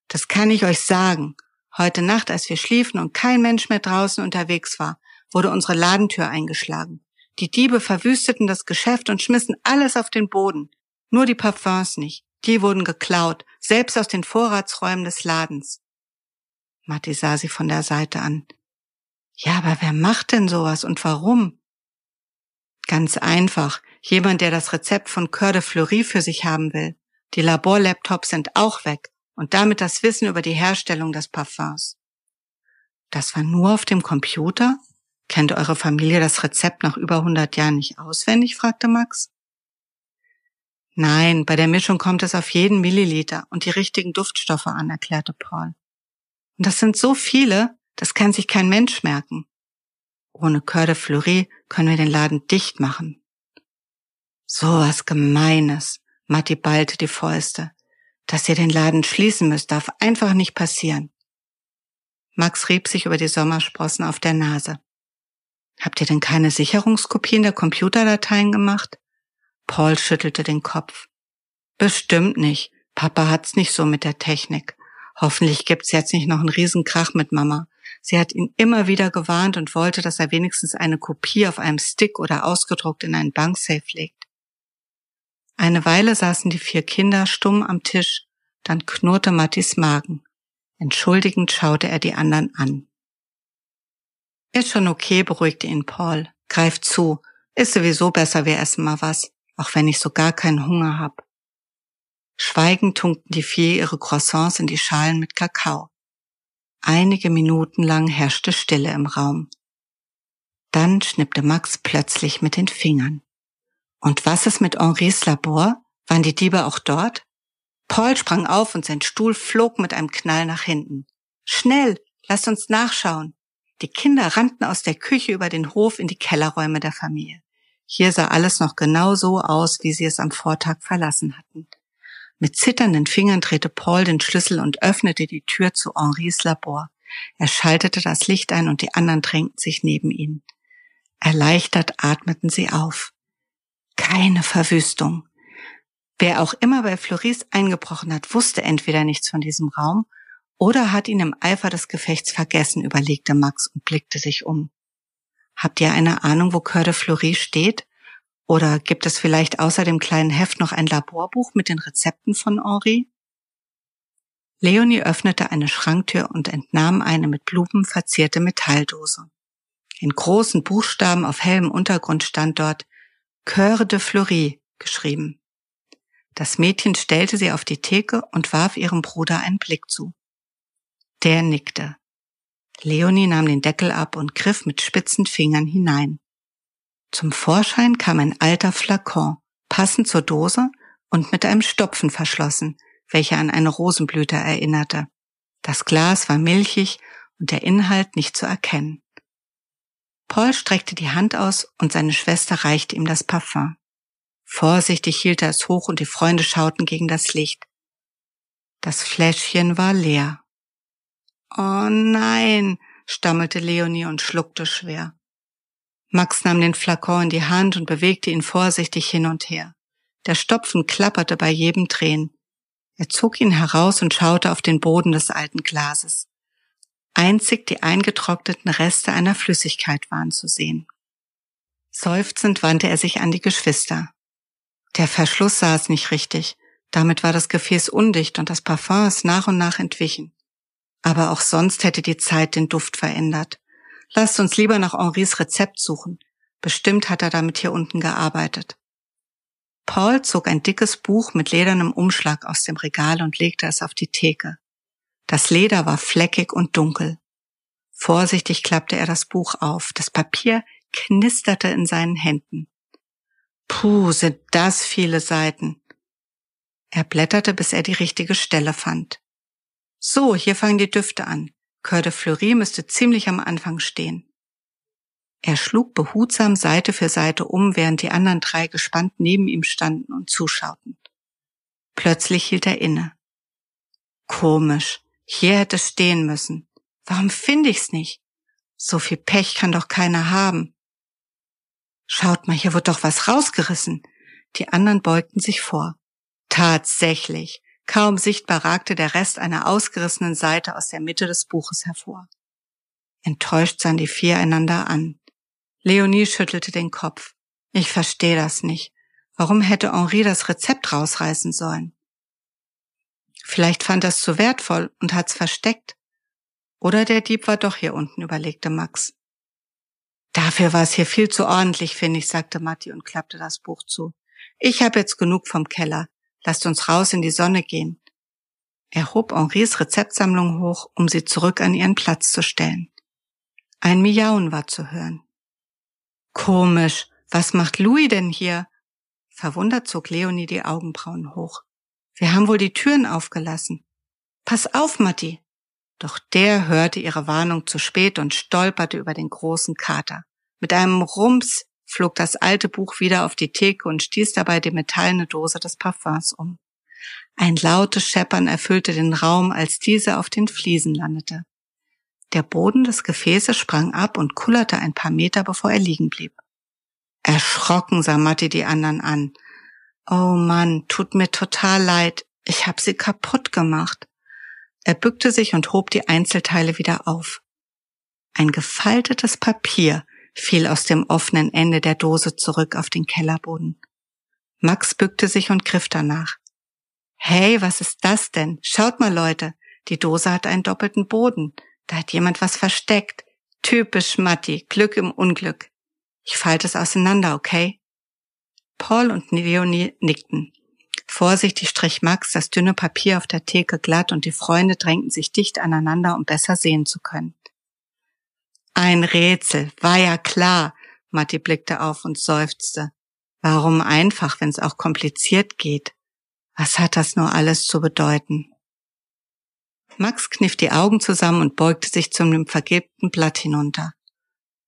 Das kann ich euch sagen. Heute Nacht, als wir schliefen und kein Mensch mehr draußen unterwegs war, wurde unsere Ladentür eingeschlagen. Die Diebe verwüsteten das Geschäft und schmissen alles auf den Boden. Nur die Parfums nicht. Die wurden geklaut, selbst aus den Vorratsräumen des Ladens. Matti sah sie von der Seite an. Ja, aber wer macht denn sowas und warum? Ganz einfach. Jemand, der das Rezept von Coeur de Fleury für sich haben will. Die Laborlaptops sind auch weg und damit das Wissen über die Herstellung des Parfums. Das war nur auf dem Computer? Kennt eure Familie das Rezept nach über 100 Jahren nicht auswendig? fragte Max. Nein, bei der Mischung kommt es auf jeden Milliliter und die richtigen Duftstoffe an, erklärte Paul. Und das sind so viele, das kann sich kein Mensch merken. Ohne Coeur de Fleury können wir den Laden dicht machen. So was Gemeines, Matti ballte die Fäuste. Dass ihr den Laden schließen müsst, darf einfach nicht passieren. Max rieb sich über die Sommersprossen auf der Nase. Habt ihr denn keine Sicherungskopien der Computerdateien gemacht? Paul schüttelte den Kopf. Bestimmt nicht. Papa hat's nicht so mit der Technik. Hoffentlich gibt's jetzt nicht noch einen Riesenkrach mit Mama. Sie hat ihn immer wieder gewarnt und wollte, dass er wenigstens eine Kopie auf einem Stick oder ausgedruckt in einen Banksafe legt. Eine Weile saßen die vier Kinder stumm am Tisch, dann knurrte Mattis Magen. Entschuldigend schaute er die anderen an. Ist schon okay, beruhigte ihn Paul. Greif zu. Ist sowieso besser, wir essen mal was, auch wenn ich so gar keinen Hunger hab. Schweigend tunkten die vier ihre Croissants in die Schalen mit Kakao. Einige Minuten lang herrschte Stille im Raum. Dann schnippte Max plötzlich mit den Fingern. Und was ist mit Henris Labor? Waren die Diebe auch dort? Paul sprang auf und sein Stuhl flog mit einem Knall nach hinten. Schnell, lasst uns nachschauen. Die Kinder rannten aus der Küche über den Hof in die Kellerräume der Familie. Hier sah alles noch genau so aus, wie sie es am Vortag verlassen hatten. Mit zitternden Fingern drehte Paul den Schlüssel und öffnete die Tür zu Henris Labor. Er schaltete das Licht ein und die anderen drängten sich neben ihn. Erleichtert atmeten sie auf. Keine Verwüstung. Wer auch immer bei Floris eingebrochen hat, wusste entweder nichts von diesem Raum oder hat ihn im Eifer des Gefechts vergessen, überlegte Max und blickte sich um. Habt ihr eine Ahnung, wo Coeur de Fleury steht? Oder gibt es vielleicht außer dem kleinen Heft noch ein Laborbuch mit den Rezepten von Henri? Leonie öffnete eine Schranktür und entnahm eine mit Blumen verzierte Metalldose. In großen Buchstaben auf hellem Untergrund stand dort Coeur de Fleury geschrieben. Das Mädchen stellte sie auf die Theke und warf ihrem Bruder einen Blick zu. Der nickte. Leonie nahm den Deckel ab und griff mit spitzen Fingern hinein. Zum Vorschein kam ein alter Flakon, passend zur Dose und mit einem Stopfen verschlossen, welcher an eine Rosenblüte erinnerte. Das Glas war milchig und der Inhalt nicht zu erkennen. Paul streckte die Hand aus und seine Schwester reichte ihm das Parfum. Vorsichtig hielt er es hoch und die Freunde schauten gegen das Licht. Das Fläschchen war leer. Oh nein, stammelte Leonie und schluckte schwer. Max nahm den Flakon in die Hand und bewegte ihn vorsichtig hin und her. Der Stopfen klapperte bei jedem Drehen. Er zog ihn heraus und schaute auf den Boden des alten Glases. Einzig die eingetrockneten Reste einer Flüssigkeit waren zu sehen. Seufzend wandte er sich an die Geschwister. Der Verschluss saß nicht richtig. Damit war das Gefäß undicht und das Parfum ist nach und nach entwichen. Aber auch sonst hätte die Zeit den Duft verändert. Lasst uns lieber nach Henris Rezept suchen. Bestimmt hat er damit hier unten gearbeitet. Paul zog ein dickes Buch mit ledernem Umschlag aus dem Regal und legte es auf die Theke. Das Leder war fleckig und dunkel. Vorsichtig klappte er das Buch auf. Das Papier knisterte in seinen Händen. Puh, sind das viele Seiten. Er blätterte, bis er die richtige Stelle fand. So, hier fangen die Düfte an. Coeur de Fleury müsste ziemlich am Anfang stehen. Er schlug behutsam Seite für Seite um, während die anderen drei gespannt neben ihm standen und zuschauten. Plötzlich hielt er inne. Komisch, hier hätte es stehen müssen. Warum finde ich's nicht? So viel Pech kann doch keiner haben. Schaut mal, hier wird doch was rausgerissen. Die anderen beugten sich vor. Tatsächlich. Kaum sichtbar ragte der Rest einer ausgerissenen Seite aus der Mitte des Buches hervor. Enttäuscht sahen die vier einander an. Leonie schüttelte den Kopf. Ich verstehe das nicht. Warum hätte Henri das Rezept rausreißen sollen? Vielleicht fand es zu wertvoll und hat's versteckt. Oder der Dieb war doch hier unten, überlegte Max. Dafür war es hier viel zu ordentlich, finde ich, sagte Matti und klappte das Buch zu. Ich habe jetzt genug vom Keller. Lasst uns raus in die Sonne gehen. Er hob Henris Rezeptsammlung hoch, um sie zurück an ihren Platz zu stellen. Ein Miauen war zu hören. Komisch, was macht Louis denn hier? Verwundert zog Leonie die Augenbrauen hoch. Wir haben wohl die Türen aufgelassen. Pass auf, Matti. Doch der hörte ihre Warnung zu spät und stolperte über den großen Kater. Mit einem Rums flog das alte Buch wieder auf die Theke und stieß dabei die metallene Dose des Parfums um. Ein lautes Scheppern erfüllte den Raum, als diese auf den Fliesen landete. Der Boden des Gefäßes sprang ab und kullerte ein paar Meter, bevor er liegen blieb. Erschrocken sah Matti die anderen an. Oh Mann, tut mir total leid. Ich hab sie kaputt gemacht. Er bückte sich und hob die Einzelteile wieder auf. Ein gefaltetes Papier fiel aus dem offenen Ende der Dose zurück auf den Kellerboden. Max bückte sich und griff danach. Hey, was ist das denn? Schaut mal, Leute, die Dose hat einen doppelten Boden. Da hat jemand was versteckt. Typisch Matti, Glück im Unglück. Ich falte es auseinander, okay? Paul und Leonie nickten. Vorsichtig strich Max das dünne Papier auf der Theke glatt und die Freunde drängten sich dicht aneinander, um besser sehen zu können. Ein Rätsel, war ja klar. Matti blickte auf und seufzte. Warum einfach, wenn es auch kompliziert geht? Was hat das nur alles zu bedeuten? Max kniff die Augen zusammen und beugte sich zu einem vergilbten Blatt hinunter.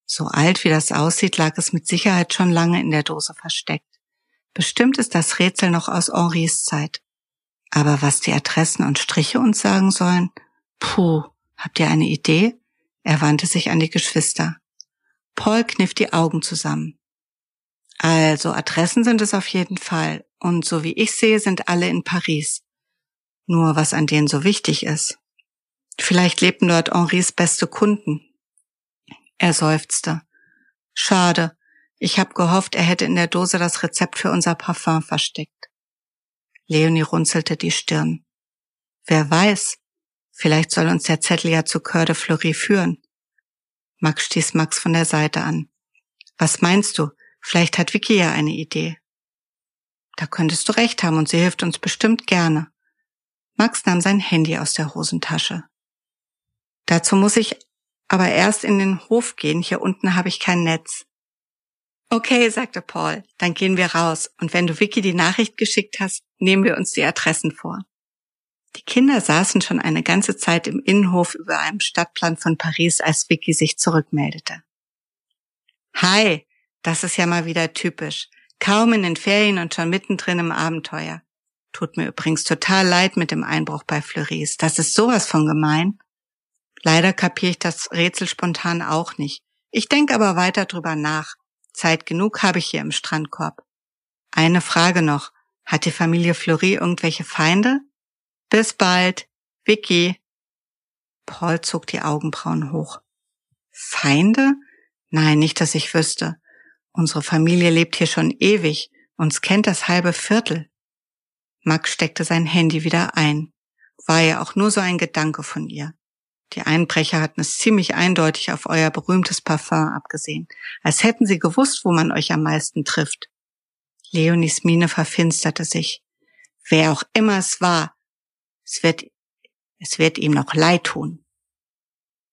So alt wie das aussieht, lag es mit Sicherheit schon lange in der Dose versteckt. Bestimmt ist das Rätsel noch aus Henris Zeit. Aber was die Adressen und Striche uns sagen sollen? Puh, habt ihr eine Idee? Er wandte sich an die Geschwister. Paul kniff die Augen zusammen. Also, Adressen sind es auf jeden Fall. Und so wie ich sehe, sind alle in Paris. Nur was an denen so wichtig ist. Vielleicht lebten dort Henris beste Kunden. Er seufzte. Schade. Ich hab gehofft, er hätte in der Dose das Rezept für unser Parfum versteckt. Leonie runzelte die Stirn. Wer weiß, Vielleicht soll uns der Zettel ja zu Coeur de Fleury führen. Max stieß Max von der Seite an. Was meinst du? Vielleicht hat Vicky ja eine Idee. Da könntest du recht haben und sie hilft uns bestimmt gerne. Max nahm sein Handy aus der Hosentasche. Dazu muss ich aber erst in den Hof gehen. Hier unten habe ich kein Netz. Okay, sagte Paul, dann gehen wir raus. Und wenn du Vicky die Nachricht geschickt hast, nehmen wir uns die Adressen vor. Die Kinder saßen schon eine ganze Zeit im Innenhof über einem Stadtplan von Paris, als Vicky sich zurückmeldete. Hi, das ist ja mal wieder typisch. Kaum in den Ferien und schon mittendrin im Abenteuer. Tut mir übrigens total leid mit dem Einbruch bei Fleuris. Das ist sowas von gemein. Leider kapiere ich das Rätsel spontan auch nicht. Ich denke aber weiter drüber nach. Zeit genug habe ich hier im Strandkorb. Eine Frage noch. Hat die Familie Fleury irgendwelche Feinde? Bis bald. Vicky. Paul zog die Augenbrauen hoch. Feinde? Nein, nicht, dass ich wüsste. Unsere Familie lebt hier schon ewig. Uns kennt das halbe Viertel. Max steckte sein Handy wieder ein. War ja auch nur so ein Gedanke von ihr. Die Einbrecher hatten es ziemlich eindeutig auf euer berühmtes Parfum abgesehen, als hätten sie gewusst, wo man euch am meisten trifft. Leonies Miene verfinsterte sich. Wer auch immer es war, es wird, es wird ihm noch leid tun.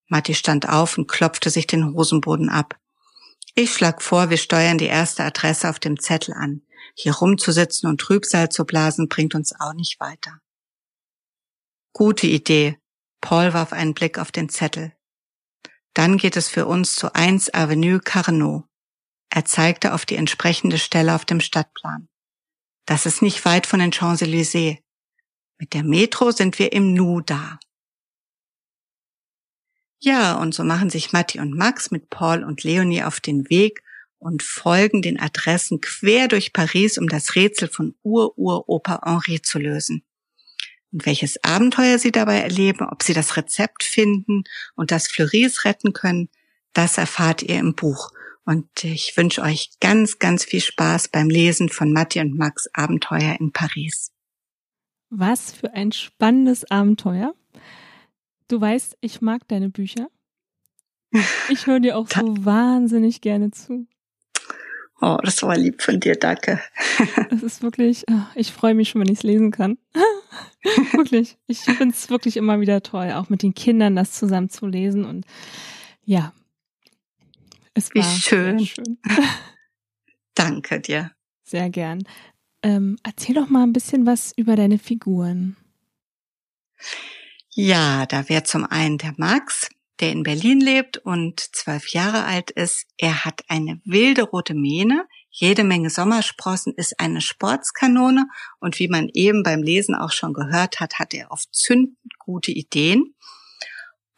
Matti stand auf und klopfte sich den Hosenboden ab. Ich schlag vor, wir steuern die erste Adresse auf dem Zettel an. Hier rumzusitzen und Trübsal zu blasen bringt uns auch nicht weiter. Gute Idee. Paul warf einen Blick auf den Zettel. Dann geht es für uns zu 1 Avenue Carnot. Er zeigte auf die entsprechende Stelle auf dem Stadtplan. Das ist nicht weit von den Champs-Élysées. Mit der Metro sind wir im Nu da. Ja, und so machen sich Matti und Max mit Paul und Leonie auf den Weg und folgen den Adressen quer durch Paris, um das Rätsel von Ur-Ur-Opa Henri zu lösen. Und welches Abenteuer sie dabei erleben, ob sie das Rezept finden und das Fleuris retten können, das erfahrt ihr im Buch. Und ich wünsche euch ganz, ganz viel Spaß beim Lesen von Matti und Max Abenteuer in Paris. Was für ein spannendes Abenteuer. Du weißt, ich mag deine Bücher. Ich höre dir auch so wahnsinnig gerne zu. Oh, das war lieb von dir, danke. Es ist wirklich, ah, ich freue mich schon, wenn ich es lesen kann. wirklich. Ich finde es wirklich immer wieder toll, auch mit den Kindern das zusammen zu lesen. Und ja, es war Wie schön. schön. danke dir. Sehr gern. Ähm, erzähl doch mal ein bisschen was über deine Figuren. Ja, da wäre zum einen der Max, der in Berlin lebt und zwölf Jahre alt ist. Er hat eine wilde rote Mähne, jede Menge Sommersprossen, ist eine Sportskanone und wie man eben beim Lesen auch schon gehört hat, hat er oft zündend gute Ideen.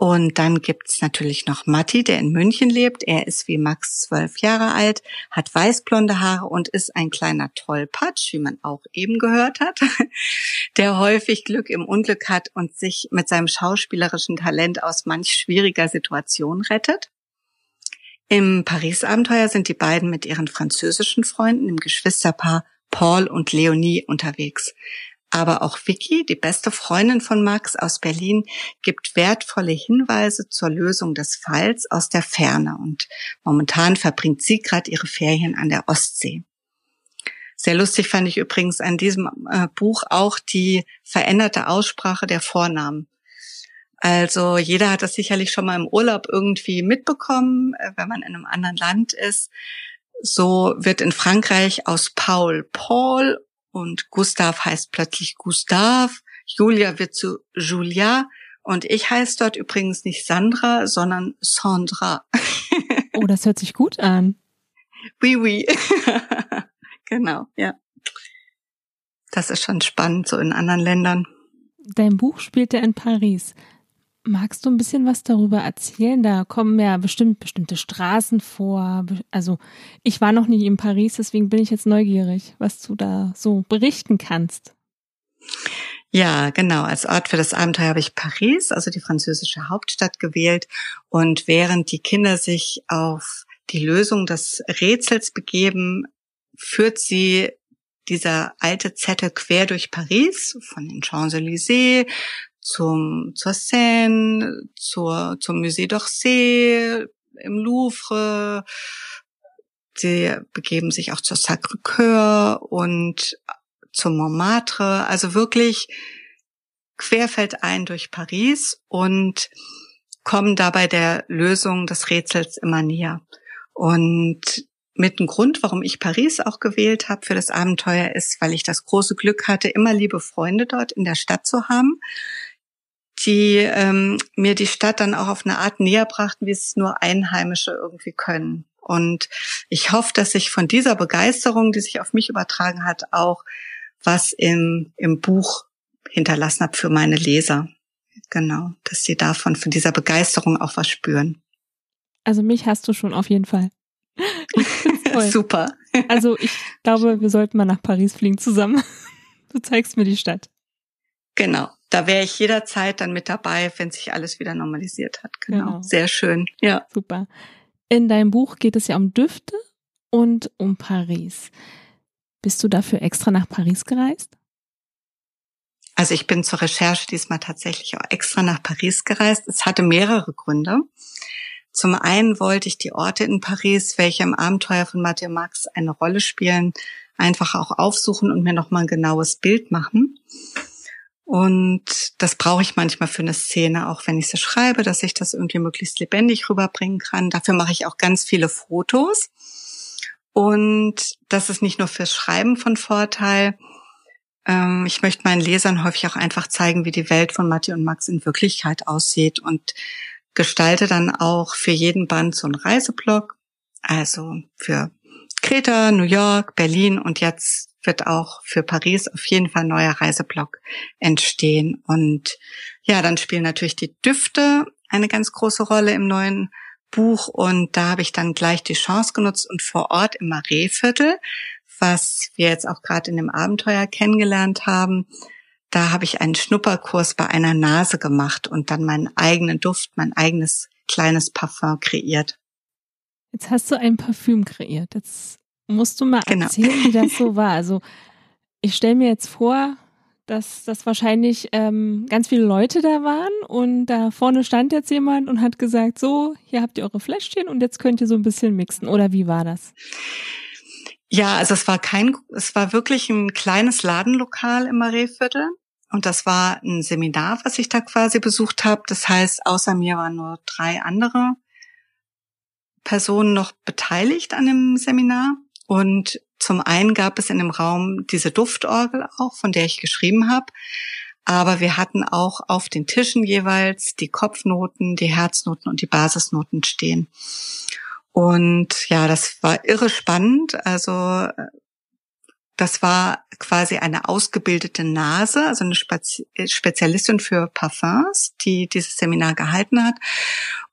Und dann gibt's natürlich noch Matti, der in München lebt. Er ist wie Max zwölf Jahre alt, hat weißblonde Haare und ist ein kleiner Tollpatsch, wie man auch eben gehört hat, der häufig Glück im Unglück hat und sich mit seinem schauspielerischen Talent aus manch schwieriger Situation rettet. Im Paris-Abenteuer sind die beiden mit ihren französischen Freunden, im Geschwisterpaar Paul und Leonie unterwegs. Aber auch Vicky, die beste Freundin von Max aus Berlin, gibt wertvolle Hinweise zur Lösung des Falls aus der Ferne und momentan verbringt sie gerade ihre Ferien an der Ostsee. Sehr lustig fand ich übrigens an diesem äh, Buch auch die veränderte Aussprache der Vornamen. Also jeder hat das sicherlich schon mal im Urlaub irgendwie mitbekommen, äh, wenn man in einem anderen Land ist. So wird in Frankreich aus Paul Paul und Gustav heißt plötzlich Gustav, Julia wird zu Julia und ich heiße dort übrigens nicht Sandra, sondern Sandra. oh, das hört sich gut an. Oui, oui. genau, ja. Das ist schon spannend, so in anderen Ländern. Dein Buch spielt ja in Paris. Magst du ein bisschen was darüber erzählen? Da kommen ja bestimmt bestimmte Straßen vor. Also ich war noch nie in Paris, deswegen bin ich jetzt neugierig, was du da so berichten kannst. Ja, genau. Als Ort für das Abenteuer habe ich Paris, also die französische Hauptstadt, gewählt. Und während die Kinder sich auf die Lösung des Rätsels begeben, führt sie dieser alte Zettel quer durch Paris, von den Champs-Élysées zum, zur Seine, zur, zum Musée d'Orsay, im Louvre. Sie begeben sich auch zur Sacré-Cœur und zum Montmartre. Also wirklich querfeldein durch Paris und kommen dabei der Lösung des Rätsels immer näher. Und mit dem Grund, warum ich Paris auch gewählt habe für das Abenteuer, ist, weil ich das große Glück hatte, immer liebe Freunde dort in der Stadt zu haben, die ähm, mir die Stadt dann auch auf eine Art näher brachten, wie es nur Einheimische irgendwie können. Und ich hoffe, dass sich von dieser Begeisterung, die sich auf mich übertragen hat, auch was im, im Buch hinterlassen habe für meine Leser. Genau, dass sie davon, von dieser Begeisterung auch was spüren. Also mich hast du schon auf jeden Fall. Super. Also ich glaube, wir sollten mal nach Paris fliegen zusammen. Du zeigst mir die Stadt. Genau. Da wäre ich jederzeit dann mit dabei, wenn sich alles wieder normalisiert hat. Genau. genau. Sehr schön. Ja. Super. In deinem Buch geht es ja um Düfte und um Paris. Bist du dafür extra nach Paris gereist? Also ich bin zur Recherche diesmal tatsächlich auch extra nach Paris gereist. Es hatte mehrere Gründe. Zum einen wollte ich die Orte in Paris, welche im Abenteuer von Mathieu Max eine Rolle spielen, einfach auch aufsuchen und mir nochmal ein genaues Bild machen. Und das brauche ich manchmal für eine Szene, auch wenn ich sie schreibe, dass ich das irgendwie möglichst lebendig rüberbringen kann. Dafür mache ich auch ganz viele Fotos. Und das ist nicht nur fürs Schreiben von Vorteil. Ähm, ich möchte meinen Lesern häufig auch einfach zeigen, wie die Welt von Matti und Max in Wirklichkeit aussieht und gestalte dann auch für jeden Band so einen Reiseblog. Also für Kreta, New York, Berlin und jetzt wird auch für Paris auf jeden Fall ein neuer Reiseblock entstehen. Und ja, dann spielen natürlich die Düfte eine ganz große Rolle im neuen Buch und da habe ich dann gleich die Chance genutzt und vor Ort im Marais-Viertel, was wir jetzt auch gerade in dem Abenteuer kennengelernt haben, da habe ich einen Schnupperkurs bei einer Nase gemacht und dann meinen eigenen Duft, mein eigenes kleines Parfum kreiert. Jetzt hast du ein Parfüm kreiert. Jetzt musst du mal genau. erzählen, wie das so war. Also ich stelle mir jetzt vor, dass das wahrscheinlich ähm, ganz viele Leute da waren und da vorne stand jetzt jemand und hat gesagt, so, hier habt ihr eure Fläschchen und jetzt könnt ihr so ein bisschen mixen. Oder wie war das? Ja, also es war kein, es war wirklich ein kleines Ladenlokal im Marais-Viertel. Und das war ein Seminar, was ich da quasi besucht habe. Das heißt, außer mir waren nur drei andere Personen noch beteiligt an dem Seminar. Und zum einen gab es in dem Raum diese Duftorgel auch, von der ich geschrieben habe. Aber wir hatten auch auf den Tischen jeweils die Kopfnoten, die Herznoten und die Basisnoten stehen. Und ja, das war irre spannend. Also das war quasi eine ausgebildete Nase, also eine Spezialistin für Parfums, die dieses Seminar gehalten hat.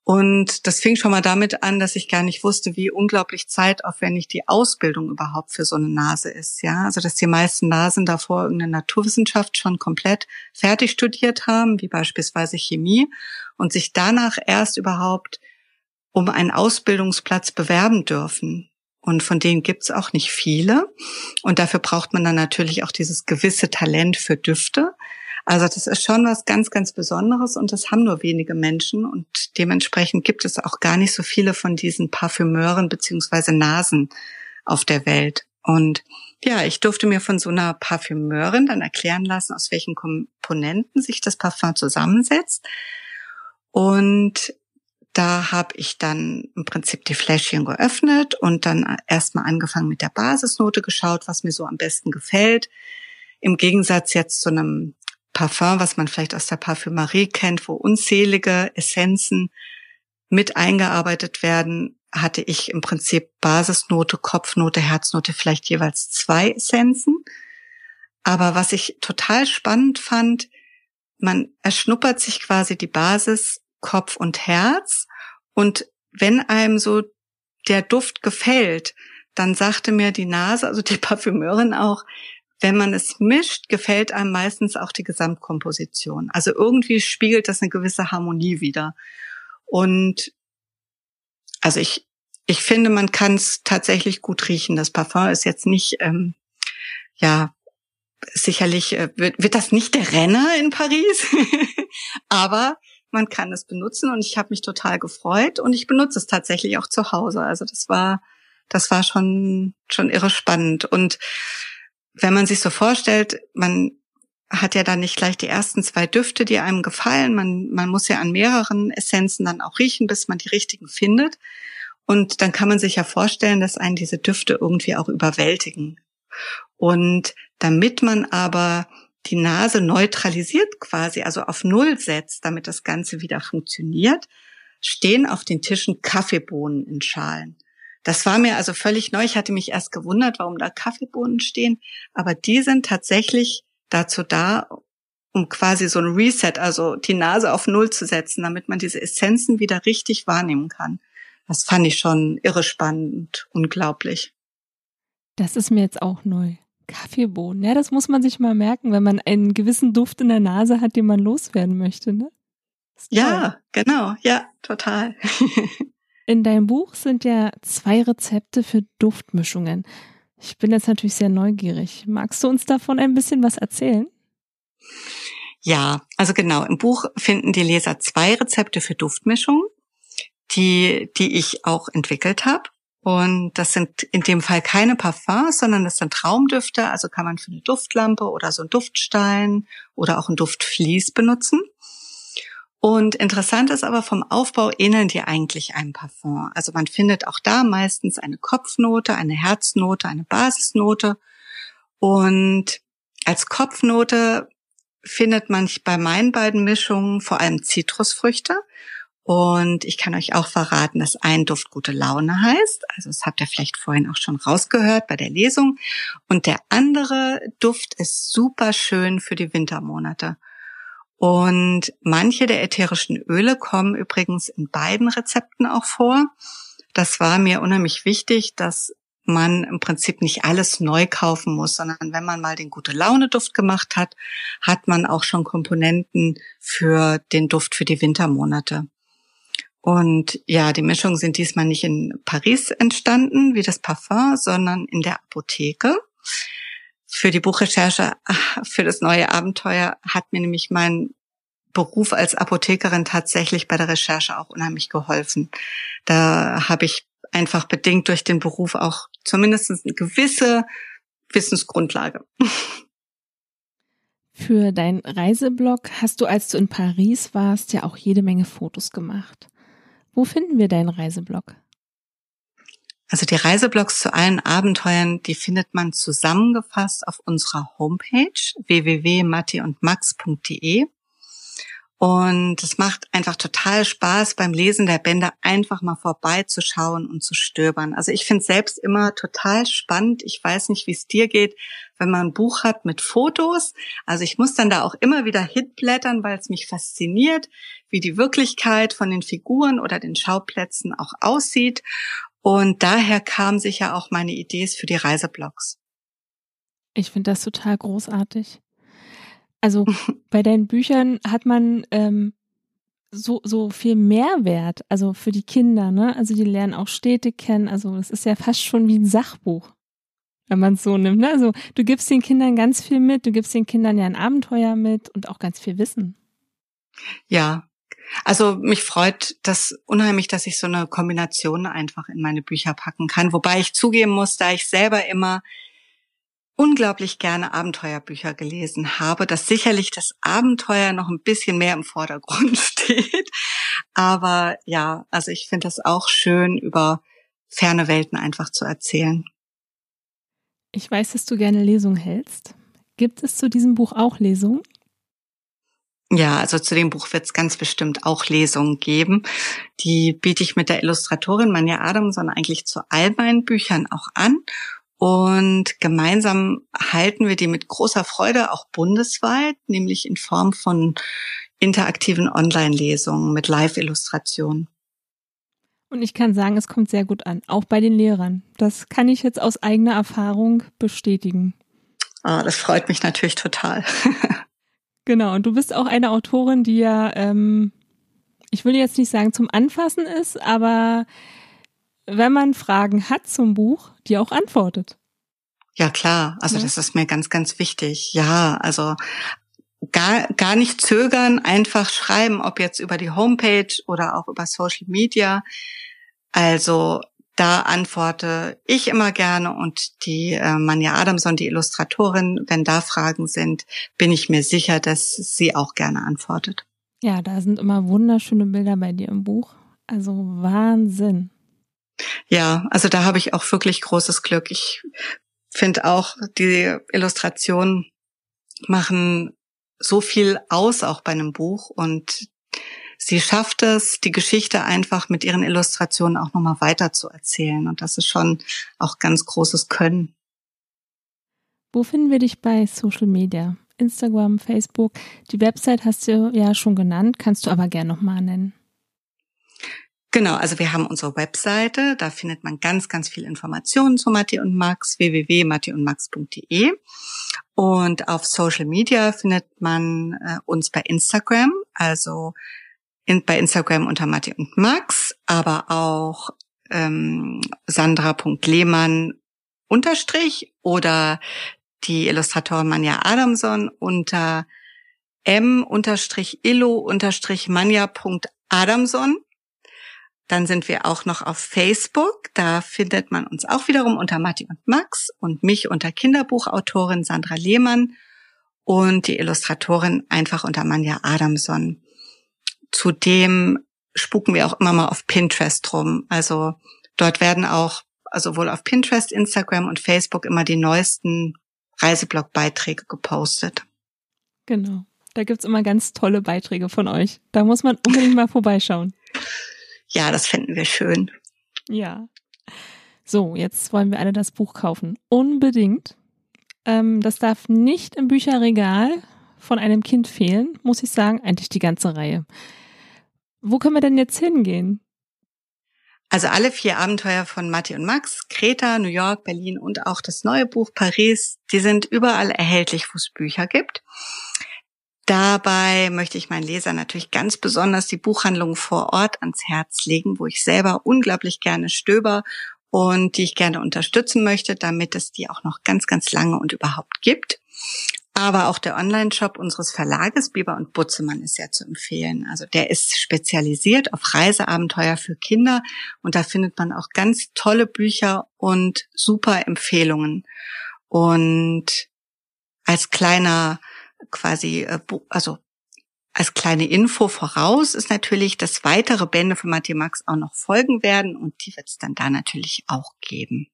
Und das fing schon mal damit an, dass ich gar nicht wusste, wie unglaublich zeitaufwendig die Ausbildung überhaupt für so eine Nase ist. Ja, also dass die meisten Nasen davor irgendeine Naturwissenschaft schon komplett fertig studiert haben, wie beispielsweise Chemie, und sich danach erst überhaupt um einen Ausbildungsplatz bewerben dürfen. Und von denen gibt's auch nicht viele. Und dafür braucht man dann natürlich auch dieses gewisse Talent für Düfte. Also das ist schon was ganz, ganz Besonderes und das haben nur wenige Menschen und dementsprechend gibt es auch gar nicht so viele von diesen Parfümeuren beziehungsweise Nasen auf der Welt. Und ja, ich durfte mir von so einer Parfümeurin dann erklären lassen, aus welchen Komponenten sich das Parfum zusammensetzt. Und da habe ich dann im Prinzip die Fläschchen geöffnet und dann erstmal angefangen mit der Basisnote geschaut, was mir so am besten gefällt. Im Gegensatz jetzt zu einem Parfum, was man vielleicht aus der Parfümerie kennt, wo unzählige Essenzen mit eingearbeitet werden, hatte ich im Prinzip Basisnote, Kopfnote, Herznote, vielleicht jeweils zwei Essenzen. Aber was ich total spannend fand, man erschnuppert sich quasi die Basis Kopf und Herz. Und wenn einem so der Duft gefällt, dann sagte mir die Nase, also die Parfümeurin auch, wenn man es mischt, gefällt einem meistens auch die Gesamtkomposition. Also irgendwie spiegelt das eine gewisse Harmonie wieder. Und also ich, ich finde, man kann es tatsächlich gut riechen. Das Parfum ist jetzt nicht, ähm, ja, sicherlich äh, wird, wird das nicht der Renner in Paris, aber man kann es benutzen und ich habe mich total gefreut und ich benutze es tatsächlich auch zu Hause. Also das war, das war schon schon irre spannend und wenn man sich so vorstellt, man hat ja dann nicht gleich die ersten zwei Düfte, die einem gefallen. Man, man muss ja an mehreren Essenzen dann auch riechen, bis man die richtigen findet. Und dann kann man sich ja vorstellen, dass einen diese Düfte irgendwie auch überwältigen. Und damit man aber die Nase neutralisiert quasi, also auf Null setzt, damit das Ganze wieder funktioniert, stehen auf den Tischen Kaffeebohnen in Schalen. Das war mir also völlig neu. Ich hatte mich erst gewundert, warum da Kaffeebohnen stehen, aber die sind tatsächlich dazu da, um quasi so ein Reset, also die Nase auf Null zu setzen, damit man diese Essenzen wieder richtig wahrnehmen kann. Das fand ich schon irre spannend, unglaublich. Das ist mir jetzt auch neu. Kaffeebohnen. Ja, das muss man sich mal merken, wenn man einen gewissen Duft in der Nase hat, den man loswerden möchte, ne? Ja, genau. Ja, total. in deinem Buch sind ja zwei Rezepte für Duftmischungen. Ich bin jetzt natürlich sehr neugierig. Magst du uns davon ein bisschen was erzählen? Ja, also genau. Im Buch finden die Leser zwei Rezepte für Duftmischungen, die, die ich auch entwickelt habe. Und das sind in dem Fall keine Parfums, sondern das sind Traumdüfte. Also kann man für eine Duftlampe oder so einen Duftstein oder auch ein Duftvlies benutzen. Und interessant ist aber, vom Aufbau ähneln die eigentlich einem Parfum. Also man findet auch da meistens eine Kopfnote, eine Herznote, eine Basisnote. Und als Kopfnote findet man bei meinen beiden Mischungen vor allem Zitrusfrüchte. Und ich kann euch auch verraten, dass ein Duft gute Laune heißt. Also das habt ihr vielleicht vorhin auch schon rausgehört bei der Lesung. Und der andere Duft ist super schön für die Wintermonate. Und manche der ätherischen Öle kommen übrigens in beiden Rezepten auch vor. Das war mir unheimlich wichtig, dass man im Prinzip nicht alles neu kaufen muss, sondern wenn man mal den gute Laune Duft gemacht hat, hat man auch schon Komponenten für den Duft für die Wintermonate. Und ja, die Mischungen sind diesmal nicht in Paris entstanden, wie das Parfum, sondern in der Apotheke für die Buchrecherche, für das neue Abenteuer hat mir nämlich mein Beruf als Apothekerin tatsächlich bei der Recherche auch unheimlich geholfen. Da habe ich einfach bedingt durch den Beruf auch zumindest eine gewisse Wissensgrundlage. Für deinen Reiseblog hast du, als du in Paris warst, ja auch jede Menge Fotos gemacht. Wo finden wir deinen Reiseblog? Also die Reiseblogs zu allen Abenteuern, die findet man zusammengefasst auf unserer Homepage www.matti-und-max.de. Und es macht einfach total Spaß, beim Lesen der Bände einfach mal vorbeizuschauen und zu stöbern. Also ich finde es selbst immer total spannend. Ich weiß nicht, wie es dir geht, wenn man ein Buch hat mit Fotos. Also ich muss dann da auch immer wieder hitblättern, weil es mich fasziniert, wie die Wirklichkeit von den Figuren oder den Schauplätzen auch aussieht. Und daher kam sicher auch meine Idee für die Reiseblogs. Ich finde das total großartig. Also bei deinen Büchern hat man ähm, so, so viel Mehrwert, also für die Kinder, ne? Also die lernen auch Städte kennen. Also das ist ja fast schon wie ein Sachbuch, wenn man es so nimmt. Ne? Also du gibst den Kindern ganz viel mit, du gibst den Kindern ja ein Abenteuer mit und auch ganz viel Wissen. Ja, also mich freut das unheimlich, dass ich so eine Kombination einfach in meine Bücher packen kann. Wobei ich zugeben muss, da ich selber immer unglaublich gerne Abenteuerbücher gelesen habe, dass sicherlich das Abenteuer noch ein bisschen mehr im Vordergrund steht. Aber ja, also ich finde das auch schön, über ferne Welten einfach zu erzählen. Ich weiß, dass du gerne Lesungen hältst. Gibt es zu diesem Buch auch Lesungen? Ja, also zu dem Buch wird es ganz bestimmt auch Lesungen geben. Die biete ich mit der Illustratorin Manja Adamson eigentlich zu all meinen Büchern auch an. Und gemeinsam halten wir die mit großer Freude auch bundesweit, nämlich in Form von interaktiven Online-Lesungen mit Live-Illustrationen. Und ich kann sagen, es kommt sehr gut an, auch bei den Lehrern. Das kann ich jetzt aus eigener Erfahrung bestätigen. Ah, das freut mich natürlich total. Genau, und du bist auch eine Autorin, die ja, ähm, ich will jetzt nicht sagen zum Anfassen ist, aber wenn man Fragen hat zum Buch, die auch antwortet. Ja, klar. Also ja. das ist mir ganz, ganz wichtig. Ja, also gar, gar nicht zögern, einfach schreiben, ob jetzt über die Homepage oder auch über Social Media. Also da antworte ich immer gerne und die äh, Manja Adamson, die Illustratorin, wenn da Fragen sind, bin ich mir sicher, dass sie auch gerne antwortet. Ja, da sind immer wunderschöne Bilder bei dir im Buch. Also Wahnsinn. Ja, also da habe ich auch wirklich großes Glück. Ich finde auch, die Illustrationen machen so viel aus, auch bei einem Buch und sie schafft es, die Geschichte einfach mit ihren Illustrationen auch nochmal weiter zu erzählen. Und das ist schon auch ganz großes Können. Wo finden wir dich bei Social Media? Instagram, Facebook. Die Website hast du ja schon genannt, kannst du aber gerne nochmal nennen. Genau, also wir haben unsere Webseite, da findet man ganz, ganz viel Informationen zu Matti und Max, www.mattiundmax.de. Und auf Social Media findet man äh, uns bei Instagram, also in, bei Instagram unter Matti und Max, aber auch ähm, sandra.lehmann unterstrich oder die Illustratorin Manja Adamson unter m-illo-manja.adamson. Dann sind wir auch noch auf Facebook. Da findet man uns auch wiederum unter Matti und Max und mich unter Kinderbuchautorin Sandra Lehmann und die Illustratorin einfach unter Manja Adamson. Zudem spuken wir auch immer mal auf Pinterest rum. Also dort werden auch, also wohl auf Pinterest, Instagram und Facebook immer die neuesten Reiseblog-Beiträge gepostet. Genau. Da gibt's immer ganz tolle Beiträge von euch. Da muss man unbedingt mal vorbeischauen. Ja, das fänden wir schön. Ja. So, jetzt wollen wir alle das Buch kaufen. Unbedingt. Ähm, das darf nicht im Bücherregal von einem Kind fehlen, muss ich sagen. Eigentlich die ganze Reihe. Wo können wir denn jetzt hingehen? Also alle vier Abenteuer von Matti und Max, Kreta, New York, Berlin und auch das neue Buch Paris, die sind überall erhältlich, wo es Bücher gibt. Dabei möchte ich meinen Lesern natürlich ganz besonders die Buchhandlung vor Ort ans Herz legen, wo ich selber unglaublich gerne stöber und die ich gerne unterstützen möchte, damit es die auch noch ganz, ganz lange und überhaupt gibt. Aber auch der Online-Shop unseres Verlages Bieber und Butzemann ist ja zu empfehlen. Also der ist spezialisiert auf Reiseabenteuer für Kinder und da findet man auch ganz tolle Bücher und super Empfehlungen. Und als kleiner quasi, äh, also als kleine Info voraus ist natürlich, dass weitere Bände von Mathieu Max auch noch folgen werden und die wird es dann da natürlich auch geben.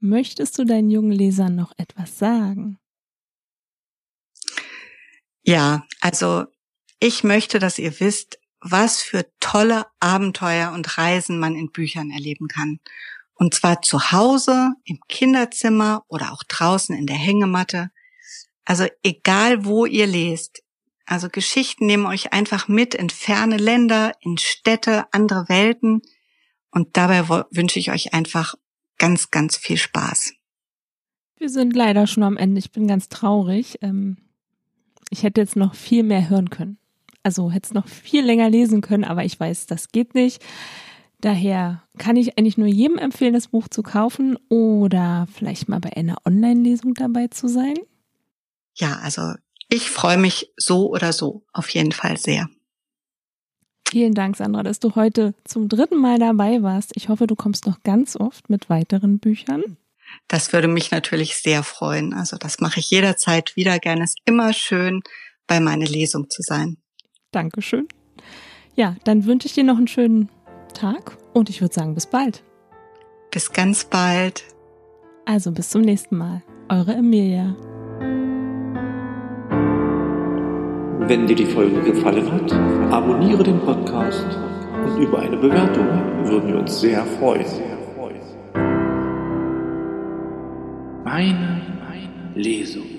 Möchtest du deinen jungen Lesern noch etwas sagen? Ja, also ich möchte, dass ihr wisst, was für tolle Abenteuer und Reisen man in Büchern erleben kann. Und zwar zu Hause, im Kinderzimmer oder auch draußen in der Hängematte. Also egal wo ihr lest. Also Geschichten nehmen euch einfach mit in ferne Länder, in Städte, andere Welten. Und dabei wünsche ich euch einfach ganz, ganz viel Spaß. Wir sind leider schon am Ende. Ich bin ganz traurig. Ähm, ich hätte jetzt noch viel mehr hören können. Also hätte es noch viel länger lesen können, aber ich weiß, das geht nicht. Daher kann ich eigentlich nur jedem empfehlen, das Buch zu kaufen oder vielleicht mal bei einer Online-Lesung dabei zu sein. Ja, also ich freue mich so oder so auf jeden Fall sehr. Vielen Dank, Sandra, dass du heute zum dritten Mal dabei warst. Ich hoffe, du kommst noch ganz oft mit weiteren Büchern. Das würde mich natürlich sehr freuen. Also das mache ich jederzeit wieder gerne. Es ist immer schön, bei meiner Lesung zu sein. Dankeschön. Ja, dann wünsche ich dir noch einen schönen Tag und ich würde sagen, bis bald. Bis ganz bald. Also bis zum nächsten Mal. Eure Emilia. Wenn dir die Folge gefallen hat, abonniere den Podcast und über eine Bewertung würden wir uns sehr freuen. Meine Lesung.